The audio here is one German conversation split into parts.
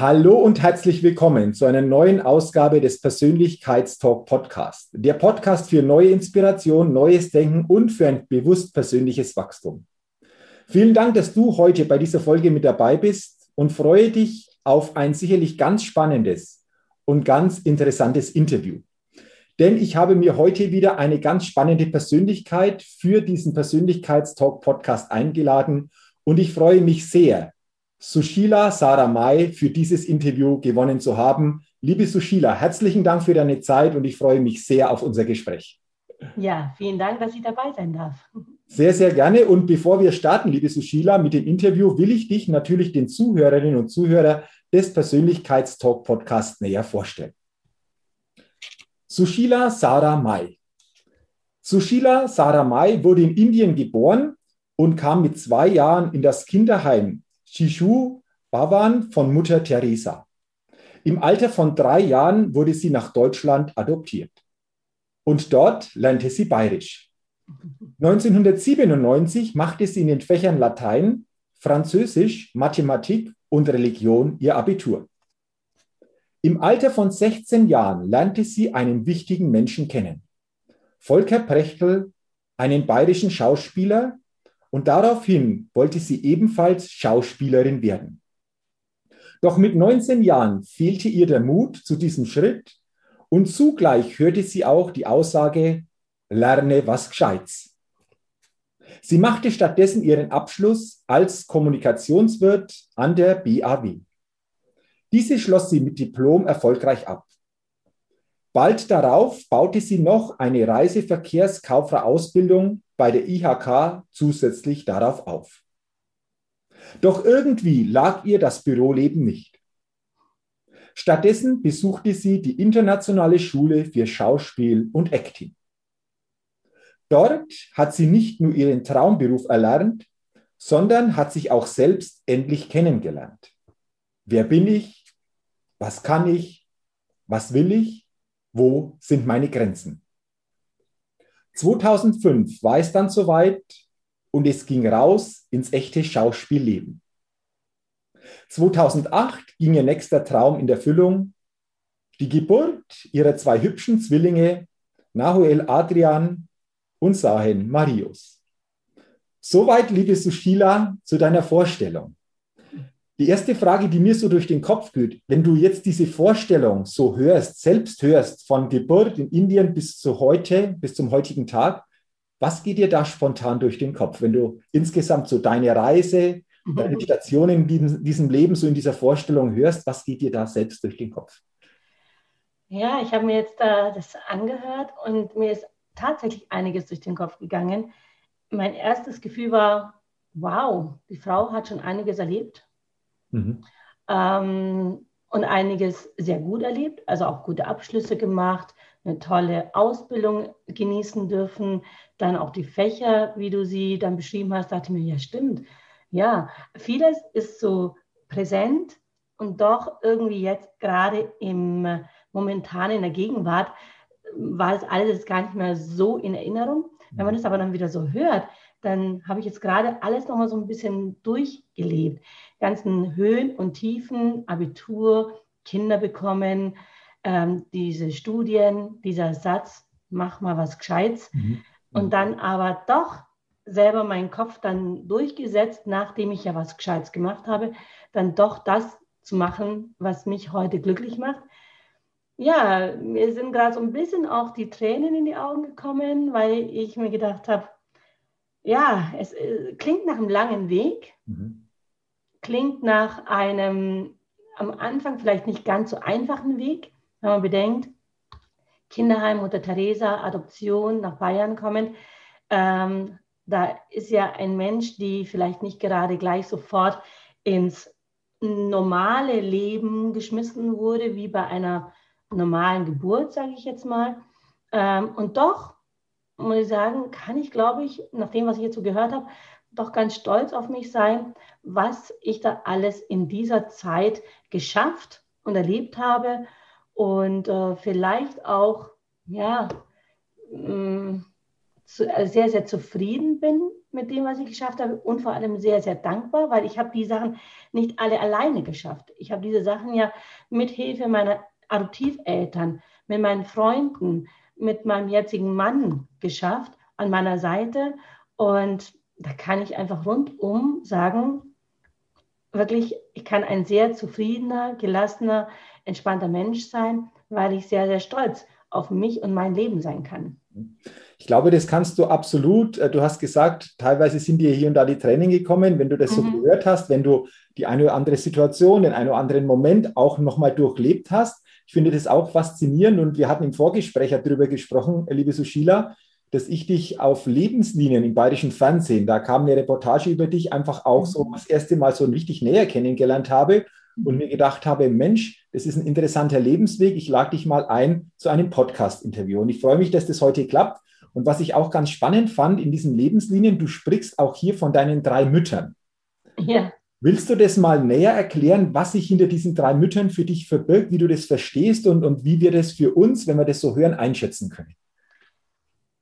Hallo und herzlich willkommen zu einer neuen Ausgabe des Persönlichkeitstalk Podcast. Der Podcast für neue Inspiration, neues Denken und für ein bewusst persönliches Wachstum. Vielen Dank, dass du heute bei dieser Folge mit dabei bist und freue dich auf ein sicherlich ganz spannendes und ganz interessantes Interview. Denn ich habe mir heute wieder eine ganz spannende Persönlichkeit für diesen Persönlichkeitstalk Podcast eingeladen und ich freue mich sehr, Sushila Saramai für dieses Interview gewonnen zu haben. Liebe Sushila, herzlichen Dank für deine Zeit und ich freue mich sehr auf unser Gespräch. Ja, vielen Dank, dass ich dabei sein darf. Sehr, sehr gerne. Und bevor wir starten, liebe Sushila, mit dem Interview, will ich dich natürlich den Zuhörerinnen und Zuhörern des Persönlichkeitstalk Podcasts näher vorstellen. Sushila Sara Mai. Sushila Sara Mai wurde in Indien geboren und kam mit zwei Jahren in das Kinderheim Shishu Bhavan von Mutter Teresa. Im Alter von drei Jahren wurde sie nach Deutschland adoptiert. Und dort lernte sie Bayerisch. 1997 machte sie in den Fächern Latein, Französisch, Mathematik und Religion ihr Abitur. Im Alter von 16 Jahren lernte sie einen wichtigen Menschen kennen. Volker Prechtl, einen bayerischen Schauspieler, und daraufhin wollte sie ebenfalls Schauspielerin werden. Doch mit 19 Jahren fehlte ihr der Mut zu diesem Schritt und zugleich hörte sie auch die Aussage, lerne was Gescheites. Sie machte stattdessen ihren Abschluss als Kommunikationswirt an der BAW. Diese schloss sie mit Diplom erfolgreich ab. Bald darauf baute sie noch eine Reiseverkehrskauffrau-Ausbildung bei der IHK zusätzlich darauf auf. Doch irgendwie lag ihr das Büroleben nicht. Stattdessen besuchte sie die Internationale Schule für Schauspiel und Acting. Dort hat sie nicht nur ihren Traumberuf erlernt, sondern hat sich auch selbst endlich kennengelernt. Wer bin ich? Was kann ich? Was will ich? Wo sind meine Grenzen? 2005 war es dann soweit und es ging raus ins echte Schauspielleben. 2008 ging ihr nächster Traum in Erfüllung, die Geburt ihrer zwei hübschen Zwillinge, Nahuel Adrian und Sahen Marius. Soweit, liebe Sushila, zu deiner Vorstellung. Die erste Frage, die mir so durch den Kopf geht, wenn du jetzt diese Vorstellung so hörst, selbst hörst, von Geburt in Indien bis zu heute, bis zum heutigen Tag, was geht dir da spontan durch den Kopf, wenn du insgesamt so deine Reise, mhm. deine Stationen in diesem Leben so in dieser Vorstellung hörst, was geht dir da selbst durch den Kopf? Ja, ich habe mir jetzt äh, das angehört und mir ist tatsächlich einiges durch den Kopf gegangen. Mein erstes Gefühl war, wow, die Frau hat schon einiges erlebt Mhm. Ähm, und einiges sehr gut erlebt, also auch gute Abschlüsse gemacht, eine tolle Ausbildung genießen dürfen, dann auch die Fächer, wie du sie dann beschrieben hast, dachte ich mir, ja stimmt, ja, vieles ist so präsent und doch irgendwie jetzt gerade im momentan in der Gegenwart war es alles gar nicht mehr so in Erinnerung. Wenn man mhm. das aber dann wieder so hört, dann habe ich jetzt gerade alles nochmal so ein bisschen durchgelebt. Ganzen Höhen und Tiefen, Abitur, Kinder bekommen, ähm, diese Studien, dieser Satz, mach mal was Gescheites. Mhm. Und dann aber doch selber meinen Kopf dann durchgesetzt, nachdem ich ja was Gescheites gemacht habe, dann doch das zu machen, was mich heute glücklich macht. ja, mir sind gerade so ein bisschen auch die Tränen in die Augen gekommen, weil ich mir gedacht habe, ja, es äh, klingt nach einem langen Weg, mhm. klingt nach einem am Anfang vielleicht nicht ganz so einfachen Weg, wenn man bedenkt, Kinderheim, Mutter Teresa, Adoption nach Bayern kommen. Ähm, da ist ja ein Mensch, die vielleicht nicht gerade gleich sofort ins normale Leben geschmissen wurde, wie bei einer normalen Geburt, sage ich jetzt mal. Ähm, und doch, muss ich sagen, kann ich, glaube ich, nach dem, was ich so gehört habe, doch ganz stolz auf mich sein, was ich da alles in dieser Zeit geschafft und erlebt habe und äh, vielleicht auch, ja, mh, mm, zu, äh, sehr, sehr zufrieden bin mit dem, was ich geschafft habe und vor allem sehr, sehr dankbar, weil ich habe die Sachen nicht alle alleine geschafft. Ich habe diese Sachen ja mit Hilfe meiner Adoptiveltern, mit meinen Freunden, mit meinem jetzigen Mann geschafft an meiner Seite. Und da kann ich einfach rundum sagen, wirklich, ich kann ein sehr zufriedener, gelassener, entspannter Mensch sein, weil ich sehr, sehr stolz auf mich und mein Leben sein kann. Ich glaube, das kannst du absolut. Äh, du hast gesagt, teilweise sind dir hier und da die Tränen gekommen. Wenn du das mhm. so gehört hast, wenn du die eine oder andere Situation, den einen oder anderen Moment auch nochmal durchlebt hast, ich finde das auch faszinierend und wir hatten im Vorgespräch darüber gesprochen, liebe Sushila, dass ich dich auf Lebenslinien im bayerischen Fernsehen, da kam eine Reportage über dich, einfach auch so mhm. das erste Mal so richtig näher kennengelernt habe und mir gedacht habe, Mensch, das ist ein interessanter Lebensweg, ich lade dich mal ein zu einem Podcast-Interview. Und ich freue mich, dass das heute klappt. Und was ich auch ganz spannend fand in diesen Lebenslinien, du sprichst auch hier von deinen drei Müttern. Ja. Willst du das mal näher erklären, was sich hinter diesen drei Müttern für dich verbirgt, wie du das verstehst und, und wie wir das für uns, wenn wir das so hören, einschätzen können?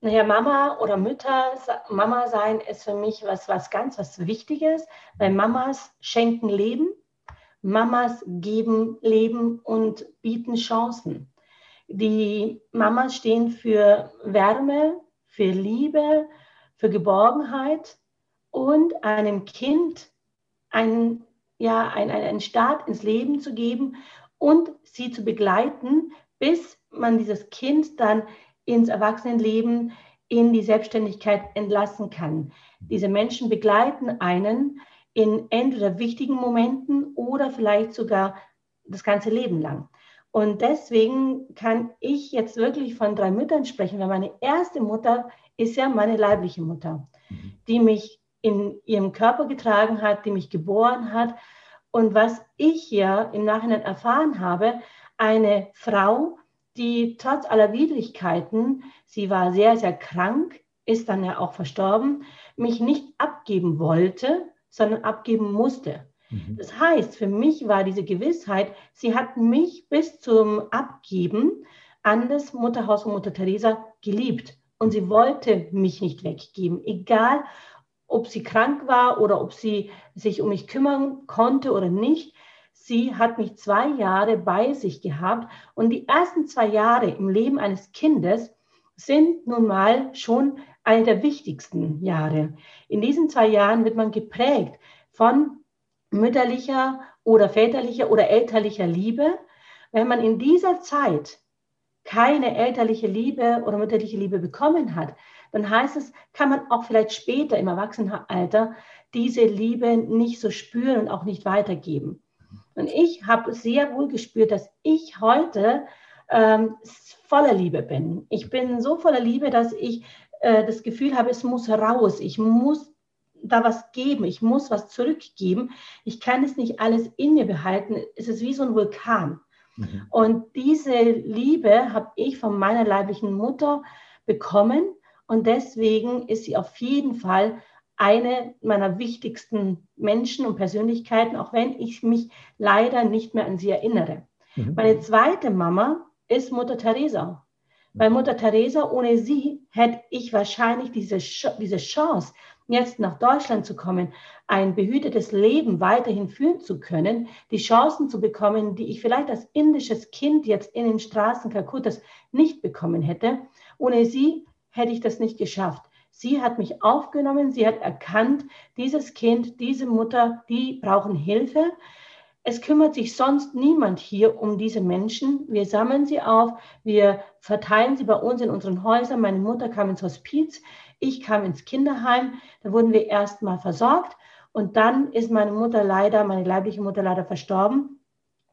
Naja, Mama oder Mütter, Mama sein ist für mich was, was ganz was Wichtiges, weil Mamas schenken Leben, Mamas geben Leben und bieten Chancen. Die Mamas stehen für Wärme, für Liebe, für Geborgenheit und einem Kind einen, ja, einen, einen Start ins Leben zu geben und sie zu begleiten, bis man dieses Kind dann ins Erwachsenenleben, in die Selbstständigkeit entlassen kann. Diese Menschen begleiten einen in entweder wichtigen Momenten oder vielleicht sogar das ganze Leben lang. Und deswegen kann ich jetzt wirklich von drei Müttern sprechen, weil meine erste Mutter ist ja meine leibliche Mutter, mhm. die mich in ihrem Körper getragen hat, die mich geboren hat. Und was ich ja im Nachhinein erfahren habe, eine Frau, die trotz aller Widrigkeiten, sie war sehr, sehr krank, ist dann ja auch verstorben, mich nicht abgeben wollte, sondern abgeben musste. Mhm. Das heißt, für mich war diese Gewissheit, sie hat mich bis zum Abgeben an das Mutterhaus von Mutter Teresa geliebt. Und sie wollte mich nicht weggeben, egal ob sie krank war oder ob sie sich um mich kümmern konnte oder nicht. Sie hat mich zwei Jahre bei sich gehabt und die ersten zwei Jahre im Leben eines Kindes sind nun mal schon eine der wichtigsten Jahre. In diesen zwei Jahren wird man geprägt von mütterlicher oder väterlicher oder elterlicher Liebe. Wenn man in dieser Zeit keine elterliche Liebe oder mütterliche Liebe bekommen hat, dann heißt es, kann man auch vielleicht später im Erwachsenenalter diese Liebe nicht so spüren und auch nicht weitergeben. Und ich habe sehr wohl gespürt, dass ich heute ähm, voller Liebe bin. Ich bin so voller Liebe, dass ich äh, das Gefühl habe, es muss raus. Ich muss da was geben. Ich muss was zurückgeben. Ich kann es nicht alles in mir behalten. Es ist wie so ein Vulkan. Mhm. Und diese Liebe habe ich von meiner leiblichen Mutter bekommen. Und deswegen ist sie auf jeden Fall eine meiner wichtigsten Menschen und Persönlichkeiten, auch wenn ich mich leider nicht mehr an sie erinnere. Mhm. Meine zweite Mama ist Mutter Teresa. Weil Mutter Teresa, ohne sie hätte ich wahrscheinlich diese, diese Chance, jetzt nach Deutschland zu kommen, ein behütetes Leben weiterhin führen zu können, die Chancen zu bekommen, die ich vielleicht als indisches Kind jetzt in den Straßen Kalkuttas nicht bekommen hätte. Ohne sie hätte ich das nicht geschafft. Sie hat mich aufgenommen, sie hat erkannt, dieses Kind, diese Mutter, die brauchen Hilfe. es kümmert sich sonst niemand hier um diese Menschen. Wir sammeln sie auf, wir verteilen sie bei uns in unseren Häusern. Meine Mutter kam ins Hospiz, ich kam ins Kinderheim. Da wurden wir erst mal versorgt und dann ist meine Mutter leider, meine leibliche Mutter leider verstorben.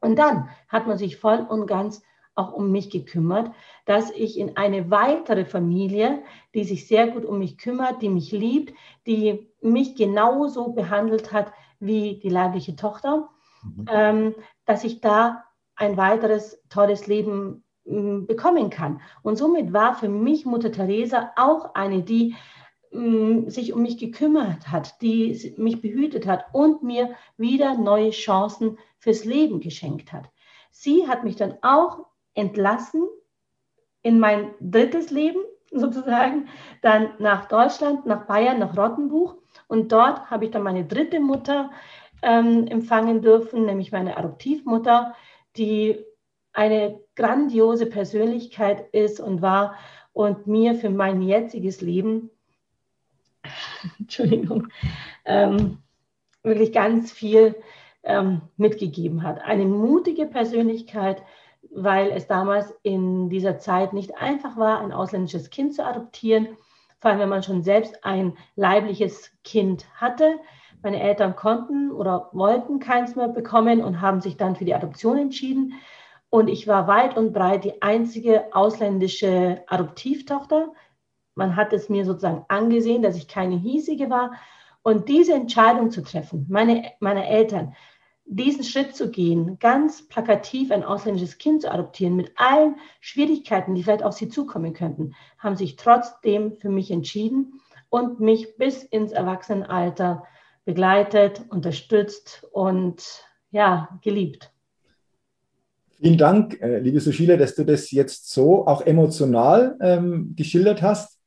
Und dann hat man sich voll und ganz auch um mich gekümmert, dass ich in eine weitere Familie, die sich sehr gut um mich kümmert, die mich liebt, die mich genauso behandelt hat wie die leibliche Tochter, mhm. ähm, dass ich da ein weiteres tolles Leben äh, bekommen kann. Und somit war für mich Mutter Teresa auch eine, die äh, sich um mich gekümmert hat, die mich behütet hat und mir wieder neue Chancen fürs Leben geschenkt hat. Sie hat mich dann auch entlassen in mein drittes Leben sozusagen, dann nach Deutschland, nach Bayern, nach Rottenbuch. Und dort habe ich dann meine dritte Mutter ähm, empfangen dürfen, nämlich meine Adoptivmutter, die eine grandiose Persönlichkeit ist und war und mir für mein jetziges Leben, Entschuldigung, ähm, wirklich ganz viel ähm, mitgegeben hat. Eine mutige Persönlichkeit, weil es damals in dieser Zeit nicht einfach war, ein ausländisches Kind zu adoptieren, vor allem wenn man schon selbst ein leibliches Kind hatte. Meine Eltern konnten oder wollten keins mehr bekommen und haben sich dann für die Adoption entschieden. Und ich war weit und breit die einzige ausländische Adoptivtochter. Man hat es mir sozusagen angesehen, dass ich keine hiesige war. Und diese Entscheidung zu treffen, meine, meine Eltern, diesen Schritt zu gehen, ganz plakativ ein ausländisches Kind zu adoptieren, mit allen Schwierigkeiten, die vielleicht auf sie zukommen könnten, haben sich trotzdem für mich entschieden und mich bis ins Erwachsenenalter begleitet, unterstützt und ja, geliebt. Vielen Dank, äh, liebe Sushila, dass du das jetzt so auch emotional ähm, geschildert hast.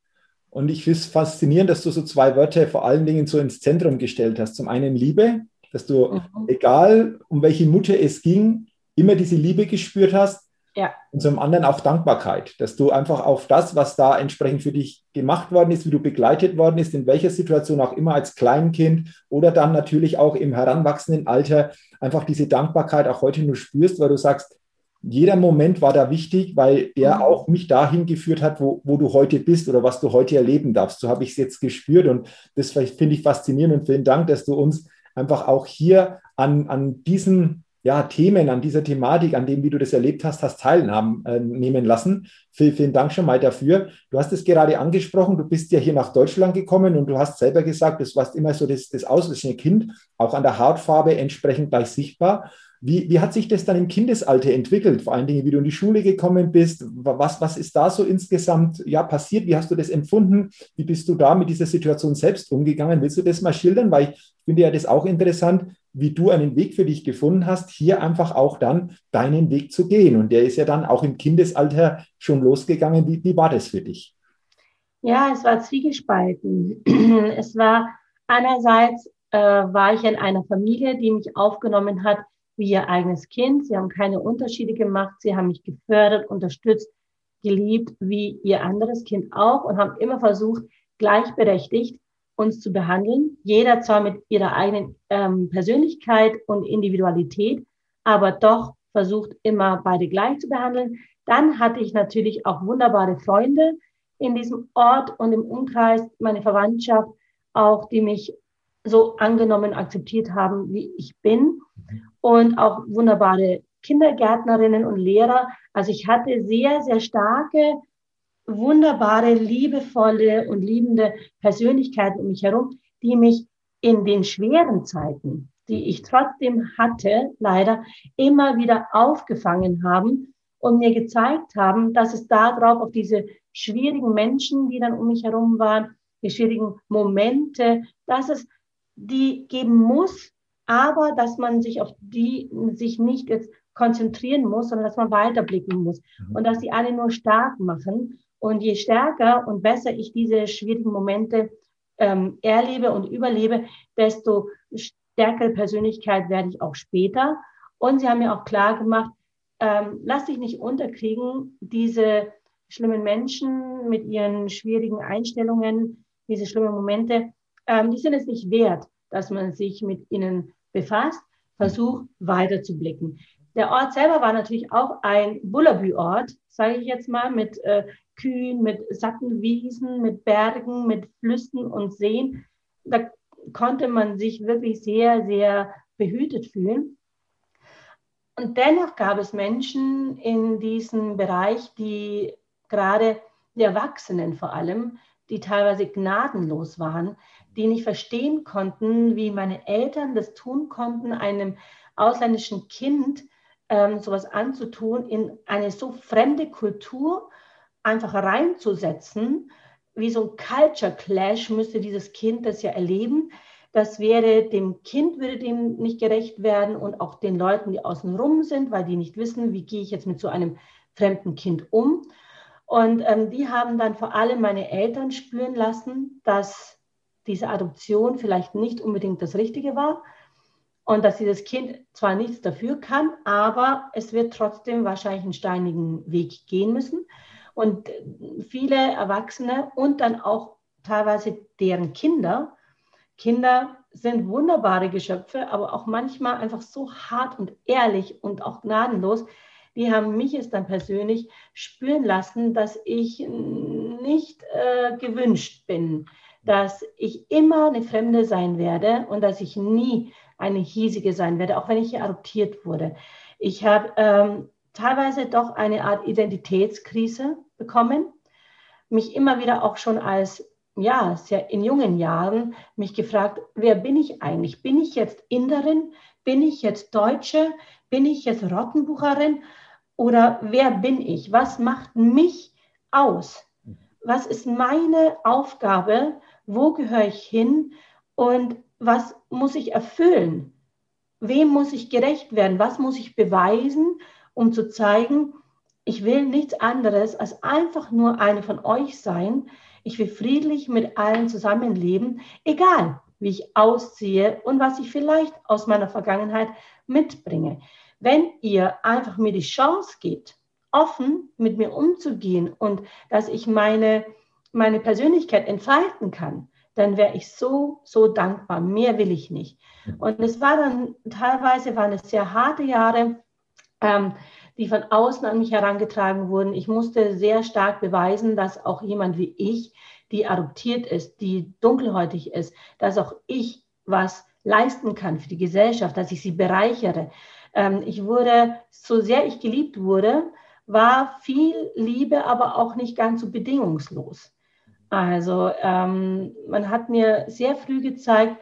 Und ich finde es faszinierend, dass du so zwei Wörter vor allen Dingen so ins Zentrum gestellt hast. Zum einen Liebe dass du, mhm. egal um welche Mutter es ging, immer diese Liebe gespürt hast. Ja. Und zum anderen auch Dankbarkeit, dass du einfach auf das, was da entsprechend für dich gemacht worden ist, wie du begleitet worden ist, in welcher Situation auch immer als Kleinkind oder dann natürlich auch im heranwachsenden Alter, einfach diese Dankbarkeit auch heute nur spürst, weil du sagst, jeder Moment war da wichtig, weil er mhm. auch mich dahin geführt hat, wo, wo du heute bist oder was du heute erleben darfst. So habe ich es jetzt gespürt und das finde ich faszinierend und vielen Dank, dass du uns einfach auch hier an, an diesen ja, Themen, an dieser Thematik, an dem, wie du das erlebt hast, hast teilnehmen äh, lassen. Vielen, vielen Dank schon mal dafür. Du hast es gerade angesprochen, du bist ja hier nach Deutschland gekommen und du hast selber gesagt, das warst immer so das, das ausländische Kind, auch an der Hautfarbe entsprechend gleich sichtbar. Wie, wie hat sich das dann im Kindesalter entwickelt? Vor allen Dingen, wie du in die Schule gekommen bist. Was, was ist da so insgesamt ja, passiert? Wie hast du das empfunden? Wie bist du da mit dieser Situation selbst umgegangen? Willst du das mal schildern? Weil ich finde ja das auch interessant, wie du einen Weg für dich gefunden hast, hier einfach auch dann deinen Weg zu gehen. Und der ist ja dann auch im Kindesalter schon losgegangen. Wie, wie war das für dich? Ja, es war zwiegespalten. Es war einerseits äh, war ich in einer Familie, die mich aufgenommen hat, wie ihr eigenes Kind. Sie haben keine Unterschiede gemacht. Sie haben mich gefördert, unterstützt, geliebt, wie ihr anderes Kind auch und haben immer versucht, gleichberechtigt uns zu behandeln. Jeder zwar mit ihrer eigenen ähm, Persönlichkeit und Individualität, aber doch versucht immer beide gleich zu behandeln. Dann hatte ich natürlich auch wunderbare Freunde in diesem Ort und im Umkreis, meine Verwandtschaft auch, die mich so angenommen, akzeptiert haben, wie ich bin und auch wunderbare Kindergärtnerinnen und Lehrer. Also ich hatte sehr, sehr starke, wunderbare, liebevolle und liebende Persönlichkeiten um mich herum, die mich in den schweren Zeiten, die ich trotzdem hatte, leider immer wieder aufgefangen haben und mir gezeigt haben, dass es darauf, auf diese schwierigen Menschen, die dann um mich herum waren, die schwierigen Momente, dass es die geben muss, aber dass man sich auf die sich nicht jetzt konzentrieren muss, sondern dass man weiterblicken muss mhm. und dass sie alle nur stark machen. Und je stärker und besser ich diese schwierigen Momente ähm, erlebe und überlebe, desto stärkere Persönlichkeit werde ich auch später. Und sie haben mir auch klar gemacht, ähm, lass dich nicht unterkriegen, diese schlimmen Menschen mit ihren schwierigen Einstellungen, diese schlimmen Momente, ähm, die sind es nicht wert, dass man sich mit ihnen befasst, Versuch weiter zu blicken. Der Ort selber war natürlich auch ein Bullabü-Ort, sage ich jetzt mal, mit äh, Kühen, mit satten Wiesen, mit Bergen, mit Flüssen und Seen. Da konnte man sich wirklich sehr, sehr behütet fühlen. Und dennoch gab es Menschen in diesem Bereich, die gerade die Erwachsenen vor allem, die teilweise gnadenlos waren, die nicht verstehen konnten, wie meine Eltern das tun konnten, einem ausländischen Kind ähm, sowas anzutun, in eine so fremde Kultur einfach reinzusetzen. Wie so ein Culture Clash müsste dieses Kind das ja erleben. Das wäre dem Kind würde dem nicht gerecht werden und auch den Leuten, die außen rum sind, weil die nicht wissen, wie gehe ich jetzt mit so einem fremden Kind um. Und ähm, die haben dann vor allem meine Eltern spüren lassen, dass diese Adoption vielleicht nicht unbedingt das Richtige war und dass dieses Kind zwar nichts dafür kann, aber es wird trotzdem wahrscheinlich einen steinigen Weg gehen müssen. Und viele Erwachsene und dann auch teilweise deren Kinder, Kinder sind wunderbare Geschöpfe, aber auch manchmal einfach so hart und ehrlich und auch gnadenlos. Die haben mich es dann persönlich spüren lassen, dass ich nicht äh, gewünscht bin, dass ich immer eine Fremde sein werde und dass ich nie eine hiesige sein werde, auch wenn ich hier adoptiert wurde. Ich habe ähm, teilweise doch eine Art Identitätskrise bekommen, mich immer wieder auch schon als ja, sehr in jungen Jahren mich gefragt, wer bin ich eigentlich? Bin ich jetzt Inderin? Bin ich jetzt Deutsche? Bin ich jetzt Rottenbucherin? Oder wer bin ich? Was macht mich aus? Was ist meine Aufgabe? Wo gehöre ich hin? Und was muss ich erfüllen? Wem muss ich gerecht werden? Was muss ich beweisen, um zu zeigen, ich will nichts anderes als einfach nur eine von euch sein. Ich will friedlich mit allen zusammenleben, egal wie ich aussehe und was ich vielleicht aus meiner Vergangenheit mitbringe. Wenn ihr einfach mir die Chance gebt, offen mit mir umzugehen und dass ich meine, meine Persönlichkeit entfalten kann, dann wäre ich so, so dankbar. Mehr will ich nicht. Und es war dann, teilweise waren es sehr harte Jahre, ähm, die von außen an mich herangetragen wurden. Ich musste sehr stark beweisen, dass auch jemand wie ich, die adoptiert ist, die dunkelhäutig ist, dass auch ich was leisten kann für die Gesellschaft, dass ich sie bereichere. Ähm, ich wurde, so sehr ich geliebt wurde, war viel Liebe, aber auch nicht ganz so bedingungslos. Also ähm, man hat mir sehr früh gezeigt,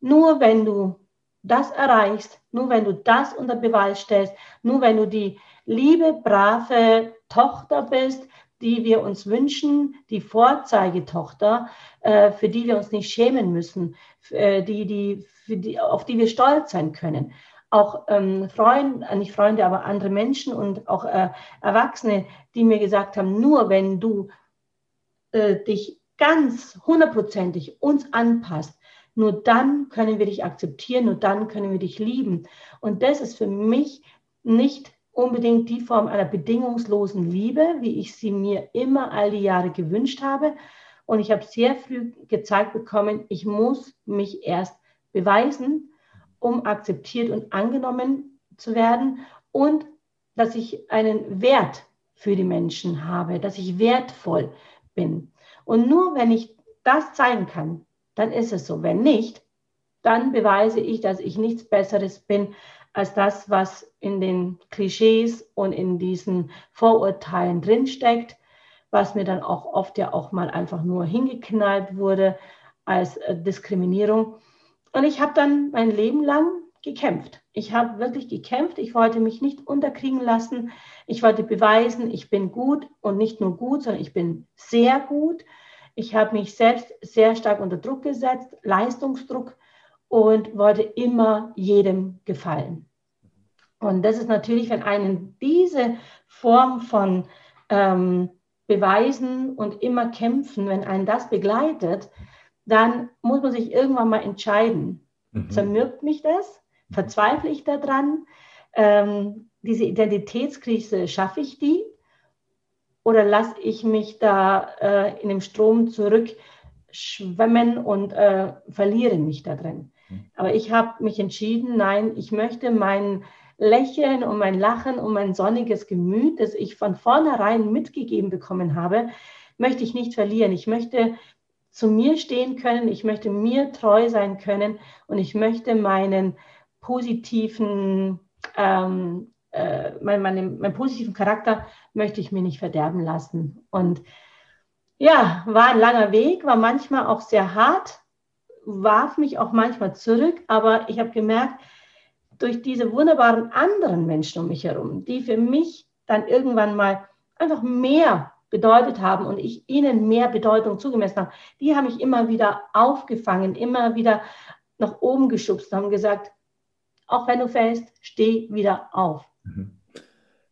nur wenn du das erreichst, nur wenn du das unter Beweis stellst, nur wenn du die liebe, brave Tochter bist, die wir uns wünschen, die Vorzeigetochter, äh, für die wir uns nicht schämen müssen, äh, die, die, die, auf die wir stolz sein können. Auch ähm, Freunde, äh, nicht Freunde, aber andere Menschen und auch äh, Erwachsene, die mir gesagt haben, nur wenn du äh, dich ganz hundertprozentig uns anpasst, nur dann können wir dich akzeptieren, nur dann können wir dich lieben. Und das ist für mich nicht unbedingt die Form einer bedingungslosen Liebe, wie ich sie mir immer all die Jahre gewünscht habe. Und ich habe sehr früh gezeigt bekommen, ich muss mich erst beweisen, um akzeptiert und angenommen zu werden und dass ich einen Wert für die Menschen habe, dass ich wertvoll bin. Und nur wenn ich das zeigen kann, dann ist es so. Wenn nicht, dann beweise ich, dass ich nichts Besseres bin als das, was in den Klischees und in diesen Vorurteilen drinsteckt, was mir dann auch oft ja auch mal einfach nur hingeknallt wurde als äh, Diskriminierung. Und ich habe dann mein Leben lang gekämpft. Ich habe wirklich gekämpft. Ich wollte mich nicht unterkriegen lassen. Ich wollte beweisen, ich bin gut und nicht nur gut, sondern ich bin sehr gut. Ich habe mich selbst sehr stark unter Druck gesetzt, Leistungsdruck und wollte immer jedem gefallen. Und das ist natürlich, wenn einen diese Form von ähm, Beweisen und immer kämpfen, wenn einen das begleitet, dann muss man sich irgendwann mal entscheiden. Mhm. Zermürbt mich das? Verzweifle ich daran? Ähm, diese Identitätskrise, schaffe ich die? oder lasse ich mich da äh, in dem Strom zurückschwemmen und äh, verliere mich da drin? Mhm. Aber ich habe mich entschieden, nein, ich möchte mein Lächeln und mein Lachen und mein sonniges Gemüt, das ich von vornherein mitgegeben bekommen habe, möchte ich nicht verlieren. Ich möchte zu mir stehen können, ich möchte mir treu sein können und ich möchte meinen positiven, ähm, äh, mein, meinen, meinen positiven Charakter möchte ich mir nicht verderben lassen. Und ja, war ein langer Weg, war manchmal auch sehr hart, warf mich auch manchmal zurück, aber ich habe gemerkt, durch diese wunderbaren anderen Menschen um mich herum, die für mich dann irgendwann mal einfach mehr bedeutet haben und ich ihnen mehr Bedeutung zugemessen habe, die haben mich immer wieder aufgefangen, immer wieder nach oben geschubst und haben gesagt, auch wenn du fällst, steh wieder auf. Mhm.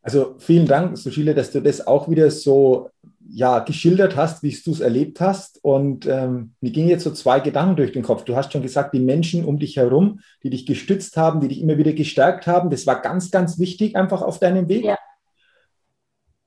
Also vielen Dank, Sushila, dass du das auch wieder so ja, geschildert hast, wie du es erlebt hast. Und ähm, mir gingen jetzt so zwei Gedanken durch den Kopf. Du hast schon gesagt, die Menschen um dich herum, die dich gestützt haben, die dich immer wieder gestärkt haben, das war ganz, ganz wichtig einfach auf deinem Weg. Ja.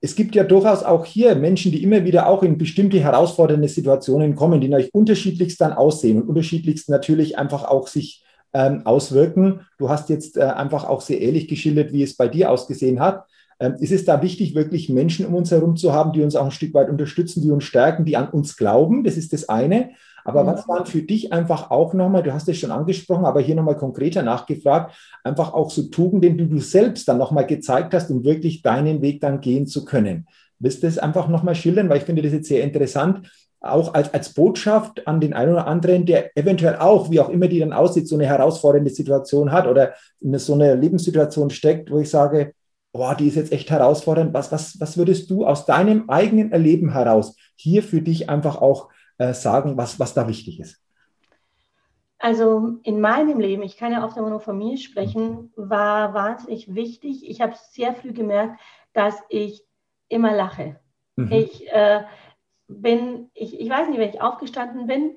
Es gibt ja durchaus auch hier Menschen, die immer wieder auch in bestimmte herausfordernde Situationen kommen, die natürlich unterschiedlichst dann aussehen und unterschiedlichst natürlich einfach auch sich ähm, auswirken. Du hast jetzt äh, einfach auch sehr ehrlich geschildert, wie es bei dir ausgesehen hat. Ähm, ist es da wichtig, wirklich Menschen um uns herum zu haben, die uns auch ein Stück weit unterstützen, die uns stärken, die an uns glauben? Das ist das eine. Aber was waren für dich einfach auch nochmal, du hast es schon angesprochen, aber hier nochmal konkreter nachgefragt, einfach auch so Tugenden, die du selbst dann nochmal gezeigt hast, um wirklich deinen Weg dann gehen zu können. Willst du das einfach nochmal schildern, weil ich finde das jetzt sehr interessant, auch als, als Botschaft an den einen oder anderen, der eventuell auch, wie auch immer die dann aussieht, so eine herausfordernde Situation hat oder in so einer Lebenssituation steckt, wo ich sage, boah, die ist jetzt echt herausfordernd. Was, was, was würdest du aus deinem eigenen Erleben heraus hier für dich einfach auch äh, sagen, was, was da wichtig ist? Also in meinem Leben, ich kann ja oft immer nur von mir sprechen, war wahnsinnig wichtig. Ich habe sehr früh gemerkt, dass ich immer lache. Mhm. Ich äh, bin, ich, ich weiß nicht, wenn ich aufgestanden bin,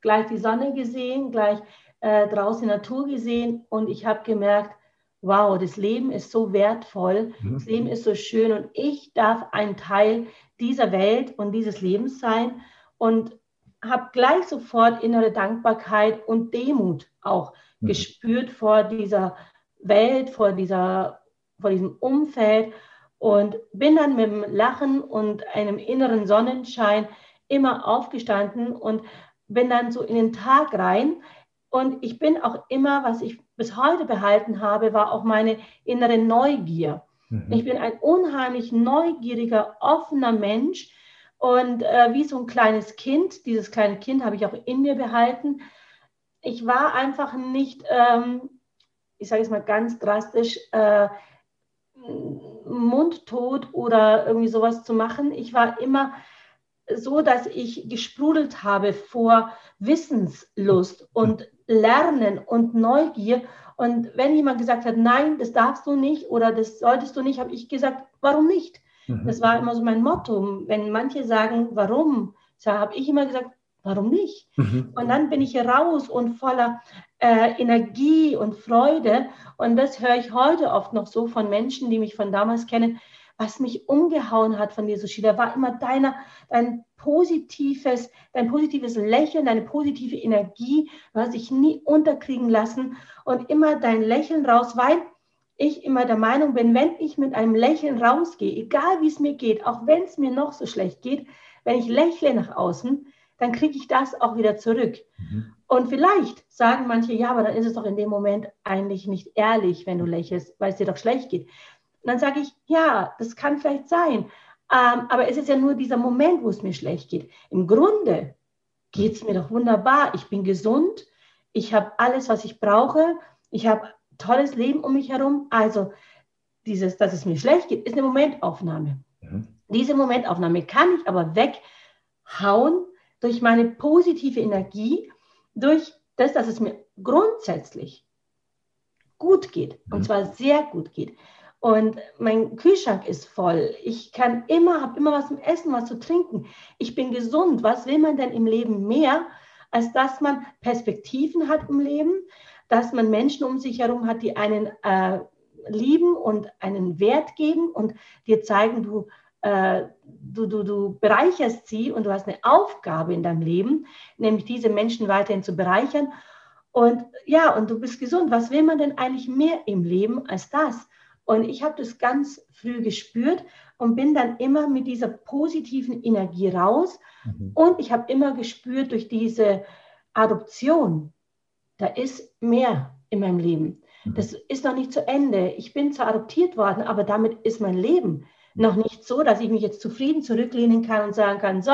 gleich die Sonne gesehen, gleich äh, draußen die Natur gesehen und ich habe gemerkt, wow, das Leben ist so wertvoll, mhm. das Leben ist so schön und ich darf ein Teil dieser Welt und dieses Lebens sein und habe gleich sofort innere Dankbarkeit und Demut auch mhm. gespürt vor dieser Welt, vor, dieser, vor diesem Umfeld und bin dann mit dem Lachen und einem inneren Sonnenschein immer aufgestanden und bin dann so in den Tag rein. Und ich bin auch immer, was ich bis heute behalten habe, war auch meine innere Neugier. Mhm. Ich bin ein unheimlich neugieriger, offener Mensch. Und äh, wie so ein kleines Kind, dieses kleine Kind habe ich auch in mir behalten. Ich war einfach nicht, ähm, ich sage es mal ganz drastisch, äh, mundtot oder irgendwie sowas zu machen. Ich war immer so, dass ich gesprudelt habe vor Wissenslust und Lernen und Neugier. Und wenn jemand gesagt hat, nein, das darfst du nicht oder das solltest du nicht, habe ich gesagt, warum nicht? Mhm. Das war immer so mein Motto. Wenn manche sagen, warum, habe ich immer gesagt, warum nicht? Mhm. Und dann bin ich raus und voller äh, Energie und Freude. Und das höre ich heute oft noch so von Menschen, die mich von damals kennen was mich umgehauen hat von dir, Sushila, war immer deine, dein positives, dein positives Lächeln, deine positive Energie. Du hast dich nie unterkriegen lassen und immer dein Lächeln raus, weil ich immer der Meinung bin, wenn ich mit einem Lächeln rausgehe, egal wie es mir geht, auch wenn es mir noch so schlecht geht, wenn ich lächle nach außen, dann kriege ich das auch wieder zurück. Mhm. Und vielleicht sagen manche, ja, aber dann ist es doch in dem Moment eigentlich nicht ehrlich, wenn du lächelst, weil es dir doch schlecht geht. Und dann sage ich, ja, das kann vielleicht sein. Ähm, aber es ist ja nur dieser Moment, wo es mir schlecht geht. Im Grunde geht es mir doch wunderbar. Ich bin gesund. Ich habe alles, was ich brauche. Ich habe tolles Leben um mich herum. Also dieses, dass es mir schlecht geht, ist eine Momentaufnahme. Mhm. Diese Momentaufnahme kann ich aber weghauen durch meine positive Energie, durch das, dass es mir grundsätzlich gut geht. Mhm. Und zwar sehr gut geht. Und mein Kühlschrank ist voll. Ich kann immer, habe immer was zum Essen, was zu trinken. Ich bin gesund. Was will man denn im Leben mehr, als dass man Perspektiven hat im Leben, dass man Menschen um sich herum hat, die einen äh, lieben und einen Wert geben und dir zeigen, du, äh, du, du, du bereicherst sie und du hast eine Aufgabe in deinem Leben, nämlich diese Menschen weiterhin zu bereichern. Und ja, und du bist gesund. Was will man denn eigentlich mehr im Leben als das? Und ich habe das ganz früh gespürt und bin dann immer mit dieser positiven Energie raus. Mhm. Und ich habe immer gespürt durch diese Adoption, da ist mehr in meinem Leben. Mhm. Das ist noch nicht zu Ende. Ich bin zwar adoptiert worden, aber damit ist mein Leben noch nicht so, dass ich mich jetzt zufrieden zurücklehnen kann und sagen kann, so,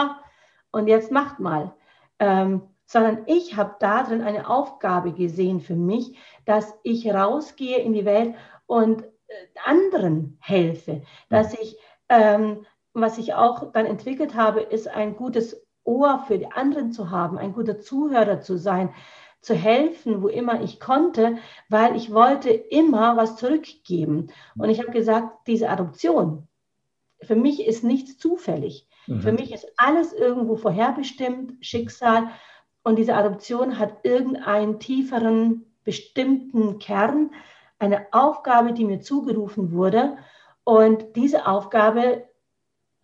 und jetzt macht mal. Ähm, sondern ich habe darin eine Aufgabe gesehen für mich, dass ich rausgehe in die Welt und äh, anderen helfe, dass ich, ähm, was ich auch dann entwickelt habe, ist ein gutes Ohr für die anderen zu haben, ein guter Zuhörer zu sein, zu helfen, wo immer ich konnte, weil ich wollte immer was zurückgeben. Und ich habe gesagt, diese Adoption, für mich ist nichts zufällig. Mhm. Für mich ist alles irgendwo vorherbestimmt, Schicksal. Und diese Adoption hat irgendeinen tieferen, bestimmten Kern, eine Aufgabe, die mir zugerufen wurde. Und diese Aufgabe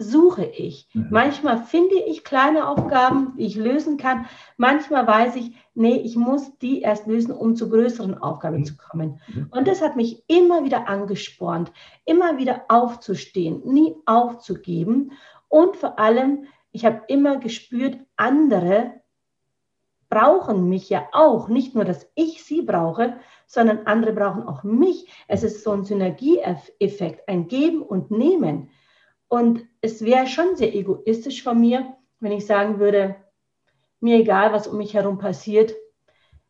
suche ich. Mhm. Manchmal finde ich kleine Aufgaben, die ich lösen kann. Manchmal weiß ich, nee, ich muss die erst lösen, um zu größeren Aufgaben mhm. zu kommen. Mhm. Und das hat mich immer wieder angespornt, immer wieder aufzustehen, nie aufzugeben. Und vor allem, ich habe immer gespürt, andere brauchen mich ja auch. Nicht nur, dass ich sie brauche, sondern andere brauchen auch mich. Es ist so ein Synergieeffekt, ein Geben und Nehmen. Und es wäre schon sehr egoistisch von mir, wenn ich sagen würde, mir egal, was um mich herum passiert,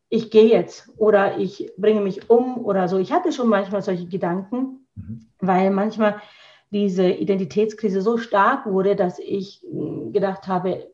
ich gehe jetzt oder ich bringe mich um oder so. Ich hatte schon manchmal solche Gedanken, mhm. weil manchmal diese Identitätskrise so stark wurde, dass ich hm, gedacht habe,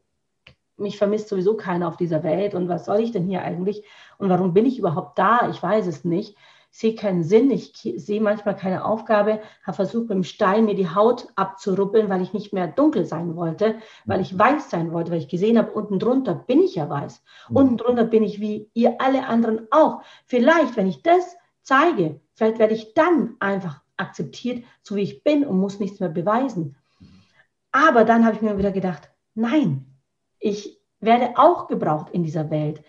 mich vermisst sowieso keiner auf dieser Welt und was soll ich denn hier eigentlich und warum bin ich überhaupt da? Ich weiß es nicht sehe keinen Sinn, ich sehe manchmal keine Aufgabe, habe versucht mit dem Stein mir die Haut abzuruppeln, weil ich nicht mehr dunkel sein wollte, weil ich weiß sein wollte, weil ich gesehen habe, unten drunter bin ich ja weiß. Mhm. Unten drunter bin ich wie ihr alle anderen auch. Vielleicht, wenn ich das zeige, vielleicht werde ich dann einfach akzeptiert, so wie ich bin und muss nichts mehr beweisen. Aber dann habe ich mir wieder gedacht, nein, ich werde auch gebraucht in dieser Welt.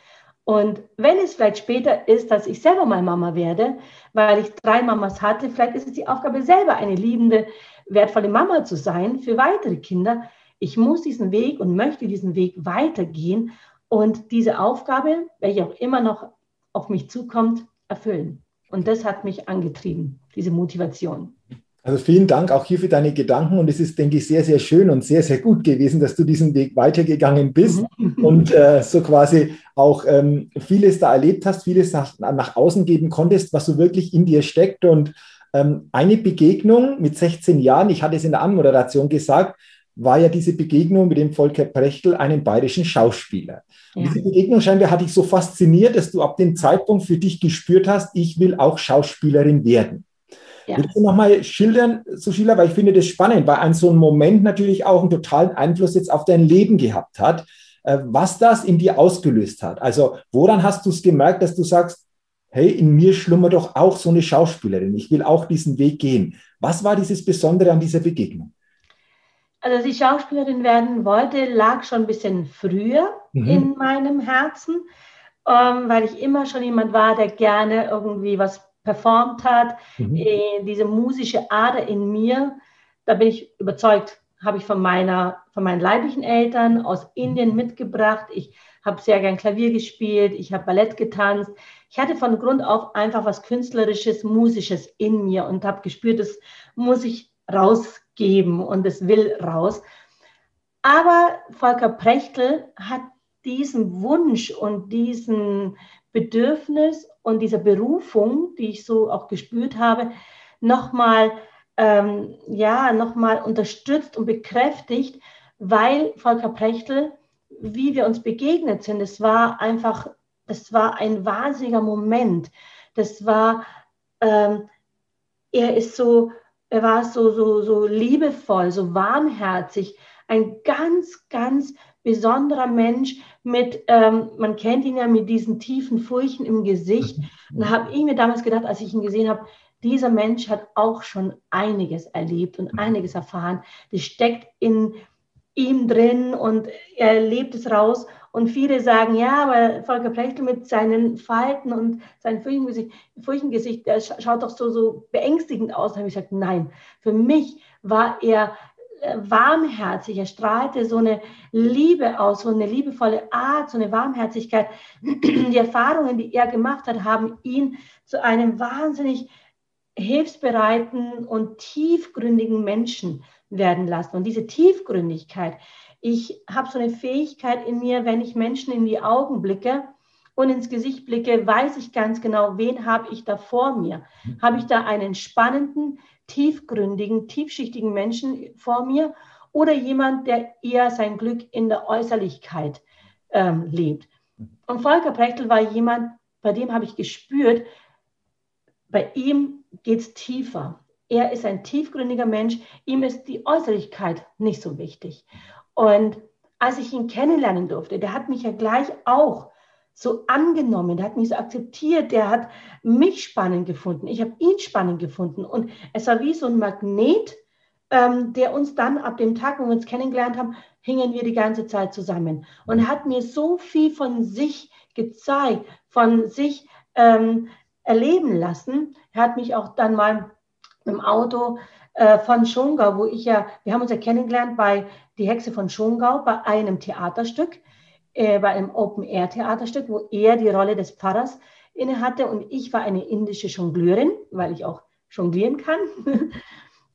Und wenn es vielleicht später ist, dass ich selber mal Mama werde, weil ich drei Mamas hatte, vielleicht ist es die Aufgabe selber, eine liebende, wertvolle Mama zu sein für weitere Kinder. Ich muss diesen Weg und möchte diesen Weg weitergehen und diese Aufgabe, welche auch immer noch auf mich zukommt, erfüllen. Und das hat mich angetrieben, diese Motivation. Also vielen Dank auch hier für deine Gedanken und es ist, denke ich, sehr, sehr schön und sehr, sehr gut gewesen, dass du diesen Weg weitergegangen bist mhm. und äh, so quasi auch ähm, vieles da erlebt hast, vieles nach, nach außen geben konntest, was so wirklich in dir steckt. Und ähm, eine Begegnung mit 16 Jahren, ich hatte es in der Anmoderation gesagt, war ja diese Begegnung mit dem Volker Prechtl, einem bayerischen Schauspieler. Ja. Diese Begegnung scheinbar hat dich so fasziniert, dass du ab dem Zeitpunkt für dich gespürt hast, ich will auch Schauspielerin werden. Ja. Willst du nochmal schildern, Sushila, weil ich finde das spannend, weil ein so ein Moment natürlich auch einen totalen Einfluss jetzt auf dein Leben gehabt hat, äh, was das in dir ausgelöst hat. Also woran hast du es gemerkt, dass du sagst, hey, in mir schlummert doch auch so eine Schauspielerin, ich will auch diesen Weg gehen. Was war dieses Besondere an dieser Begegnung? Also, dass ich Schauspielerin werden wollte, lag schon ein bisschen früher mhm. in meinem Herzen, ähm, weil ich immer schon jemand war, der gerne irgendwie was performt hat, mhm. äh, diese musische Ader in mir, da bin ich überzeugt, habe ich von, meiner, von meinen leiblichen Eltern aus Indien mitgebracht. Ich habe sehr gern Klavier gespielt, ich habe Ballett getanzt. Ich hatte von Grund auf einfach was Künstlerisches, Musisches in mir und habe gespürt, das muss ich rausgeben und es will raus. Aber Volker Prechtl hat diesen Wunsch und diesen Bedürfnis und dieser Berufung, die ich so auch gespürt habe, nochmal ähm, ja, nochmal unterstützt und bekräftigt, weil Volker Prechtl, wie wir uns begegnet sind, es war einfach, das war ein wahnsinniger Moment. Das war, ähm, er ist so, er war so, so, so liebevoll, so warmherzig, ein ganz, ganz besonderer Mensch mit, ähm, man kennt ihn ja mit diesen tiefen Furchen im Gesicht. Und da habe ich mir damals gedacht, als ich ihn gesehen habe, dieser Mensch hat auch schon einiges erlebt und mhm. einiges erfahren. Das steckt in, ihm drin und er lebt es raus. Und viele sagen, ja, aber Volker Plechtel mit seinen Falten und seinem Furchengesicht, Furchengesicht der schaut doch so, so beängstigend aus. Da habe ich gesagt, nein, für mich war er warmherzig, er strahlte so eine Liebe aus, so eine liebevolle Art, so eine Warmherzigkeit. Die Erfahrungen, die er gemacht hat, haben ihn zu einem wahnsinnig hilfsbereiten und tiefgründigen Menschen werden lassen. Und diese Tiefgründigkeit, ich habe so eine Fähigkeit in mir, wenn ich Menschen in die Augen blicke und ins Gesicht blicke, weiß ich ganz genau, wen habe ich da vor mir. Habe ich da einen spannenden, tiefgründigen, tiefschichtigen Menschen vor mir oder jemand, der eher sein Glück in der Äußerlichkeit ähm, lebt. Und Volker Prechtel war jemand, bei dem habe ich gespürt, bei ihm geht es tiefer. Er ist ein tiefgründiger Mensch, ihm ist die Äußerlichkeit nicht so wichtig. Und als ich ihn kennenlernen durfte, der hat mich ja gleich auch so angenommen, der hat mich so akzeptiert, der hat mich spannend gefunden, ich habe ihn spannend gefunden und es war wie so ein Magnet, ähm, der uns dann ab dem Tag, wo wir uns kennengelernt haben, hingen wir die ganze Zeit zusammen und hat mir so viel von sich gezeigt, von sich ähm, erleben lassen. Er hat mich auch dann mal im Auto äh, von Schongau, wo ich ja, wir haben uns ja kennengelernt bei Die Hexe von Schongau, bei einem Theaterstück äh, bei einem Open-Air-Theaterstück, wo er die Rolle des Pfarrers inne hatte und ich war eine indische Jongleurin, weil ich auch jonglieren kann.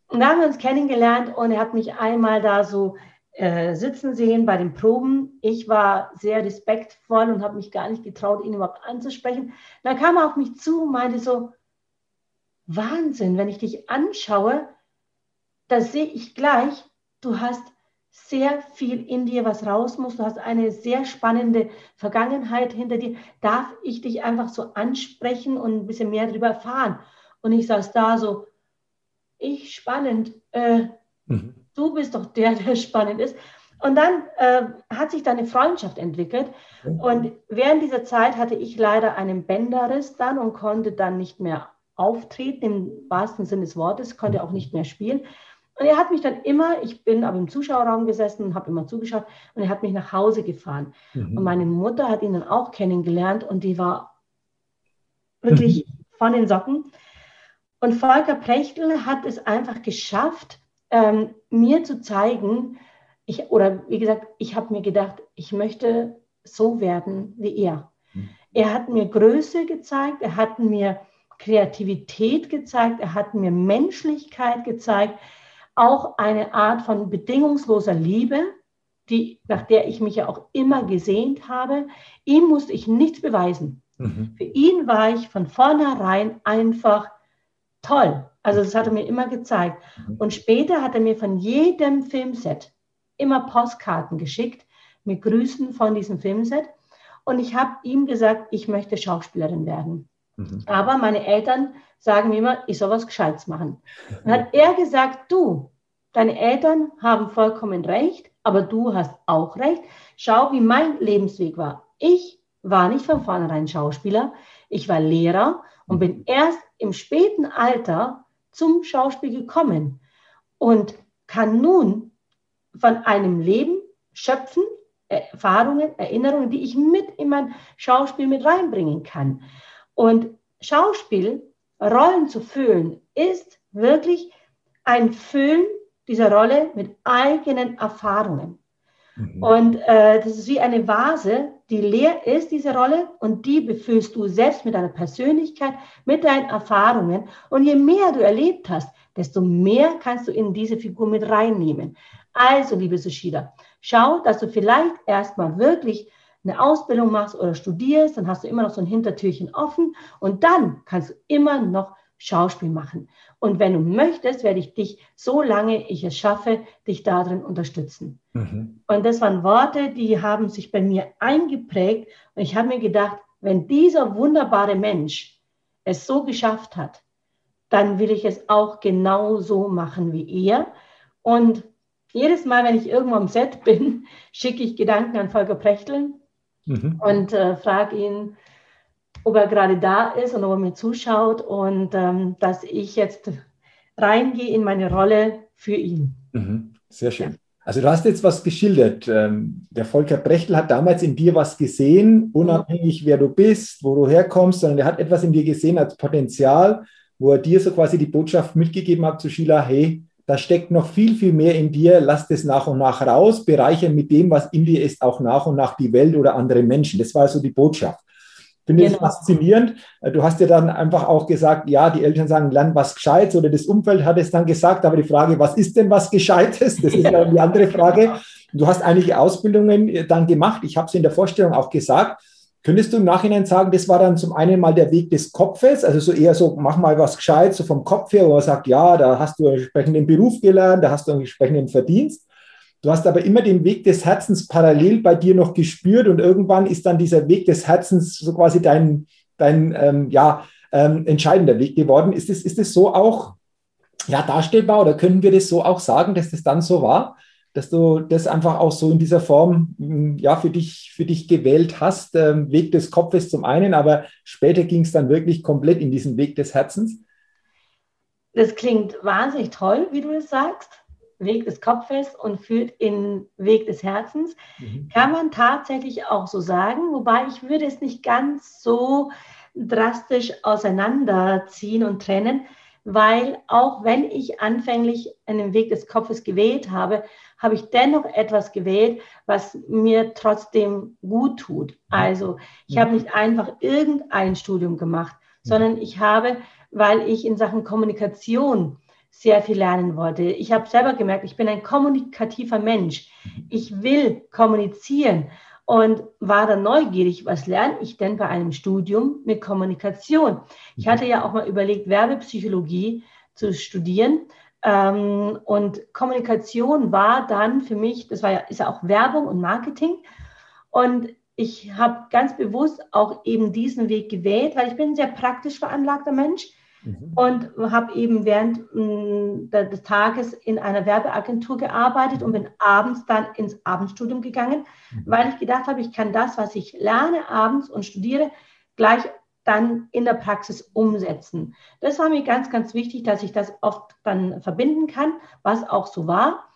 und da haben wir uns kennengelernt und er hat mich einmal da so äh, sitzen sehen bei den Proben. Ich war sehr respektvoll und habe mich gar nicht getraut, ihn überhaupt anzusprechen. Dann kam er auf mich zu und meinte so, Wahnsinn, wenn ich dich anschaue, da sehe ich gleich, du hast sehr viel in dir, was raus muss. Du hast eine sehr spannende Vergangenheit hinter dir. Darf ich dich einfach so ansprechen und ein bisschen mehr darüber erfahren? Und ich saß da so, ich spannend. Äh, mhm. Du bist doch der, der spannend ist. Und dann äh, hat sich da eine Freundschaft entwickelt. Mhm. Und während dieser Zeit hatte ich leider einen Bänderriss dann und konnte dann nicht mehr auftreten, im wahrsten Sinne des Wortes, konnte auch nicht mehr spielen. Und er hat mich dann immer, ich bin aber im Zuschauerraum gesessen und habe immer zugeschaut und er hat mich nach Hause gefahren. Mhm. Und meine Mutter hat ihn dann auch kennengelernt und die war wirklich von den Socken. Und Volker Plechtel hat es einfach geschafft, ähm, mir zu zeigen, ich, oder wie gesagt, ich habe mir gedacht, ich möchte so werden wie er. Mhm. Er hat mir Größe gezeigt, er hat mir Kreativität gezeigt, er hat mir Menschlichkeit gezeigt, auch eine Art von bedingungsloser Liebe, die, nach der ich mich ja auch immer gesehnt habe. Ihm musste ich nichts beweisen. Mhm. Für ihn war ich von vornherein einfach toll. Also das hat er mir immer gezeigt. Mhm. Und später hat er mir von jedem Filmset immer Postkarten geschickt mit Grüßen von diesem Filmset. Und ich habe ihm gesagt, ich möchte Schauspielerin werden. Mhm. Aber meine Eltern sagen mir immer, ich soll was Gescheites machen. Dann hat er gesagt, du, deine Eltern haben vollkommen recht, aber du hast auch recht. Schau, wie mein Lebensweg war. Ich war nicht von vornherein Schauspieler, ich war Lehrer und bin erst im späten Alter zum Schauspiel gekommen und kann nun von einem Leben schöpfen, Erfahrungen, Erinnerungen, die ich mit in mein Schauspiel mit reinbringen kann. Und Schauspiel, Rollen zu füllen, ist wirklich ein Füllen dieser Rolle mit eigenen Erfahrungen. Mhm. Und äh, das ist wie eine Vase, die leer ist, diese Rolle, und die befüllst du selbst mit deiner Persönlichkeit, mit deinen Erfahrungen. Und je mehr du erlebt hast, desto mehr kannst du in diese Figur mit reinnehmen. Also, liebe Sushida, schau, dass du vielleicht erstmal wirklich eine Ausbildung machst oder studierst, dann hast du immer noch so ein Hintertürchen offen und dann kannst du immer noch Schauspiel machen. Und wenn du möchtest, werde ich dich, so lange ich es schaffe, dich darin unterstützen. Mhm. Und das waren Worte, die haben sich bei mir eingeprägt. Und ich habe mir gedacht, wenn dieser wunderbare Mensch es so geschafft hat, dann will ich es auch genau so machen wie er. Und jedes Mal, wenn ich irgendwo am Set bin, schicke ich Gedanken an Volker Prechteln mhm. und äh, frage ihn, ob er gerade da ist und ob er mir zuschaut und ähm, dass ich jetzt reingehe in meine Rolle für ihn. Mhm. Sehr schön. Also du hast jetzt was geschildert. Ähm, der Volker Brechtel hat damals in dir was gesehen, unabhängig wer du bist, wo du herkommst, sondern er hat etwas in dir gesehen als Potenzial, wo er dir so quasi die Botschaft mitgegeben hat zu Sheila, hey, da steckt noch viel, viel mehr in dir, lass das nach und nach raus, bereiche mit dem, was in dir ist, auch nach und nach die Welt oder andere Menschen. Das war so die Botschaft. Ich finde genau. das faszinierend. Du hast ja dann einfach auch gesagt, ja, die Eltern sagen, lern was Gescheites oder das Umfeld hat es dann gesagt, aber die Frage, was ist denn was Gescheites? Das ist ja die andere Frage. Du hast einige Ausbildungen dann gemacht. Ich habe es in der Vorstellung auch gesagt. Könntest du im Nachhinein sagen, das war dann zum einen mal der Weg des Kopfes, also so eher so, mach mal was Gescheites, so vom Kopf her, wo man sagt, ja, da hast du einen entsprechenden Beruf gelernt, da hast du einen entsprechenden Verdienst. Du hast aber immer den Weg des Herzens parallel bei dir noch gespürt und irgendwann ist dann dieser Weg des Herzens so quasi dein, dein ähm, ja, ähm, entscheidender Weg geworden. Ist es ist das so auch ja, darstellbar oder können wir das so auch sagen, dass das dann so war? Dass du das einfach auch so in dieser Form hm, ja, für, dich, für dich gewählt hast. Ähm, Weg des Kopfes zum einen, aber später ging es dann wirklich komplett in diesen Weg des Herzens. Das klingt wahnsinnig toll, wie du es sagst. Weg des Kopfes und führt in Weg des Herzens. Mhm. Kann man tatsächlich auch so sagen, wobei ich würde es nicht ganz so drastisch auseinanderziehen und trennen, weil auch wenn ich anfänglich einen Weg des Kopfes gewählt habe, habe ich dennoch etwas gewählt, was mir trotzdem gut tut. Also ich habe nicht einfach irgendein Studium gemacht, sondern ich habe, weil ich in Sachen Kommunikation sehr viel lernen wollte. Ich habe selber gemerkt, ich bin ein kommunikativer Mensch. Ich will kommunizieren und war dann neugierig, was lerne ich denn bei einem Studium mit Kommunikation? Ich hatte ja auch mal überlegt, Werbepsychologie zu studieren, ähm, und Kommunikation war dann für mich, das war ja, ist ja auch Werbung und Marketing. Und ich habe ganz bewusst auch eben diesen Weg gewählt, weil ich bin ein sehr praktisch veranlagter Mensch mhm. und habe eben während mh, des Tages in einer Werbeagentur gearbeitet und bin abends dann ins Abendstudium gegangen, mhm. weil ich gedacht habe, ich kann das, was ich lerne abends und studiere, gleich dann in der Praxis umsetzen. Das war mir ganz, ganz wichtig, dass ich das oft dann verbinden kann, was auch so war.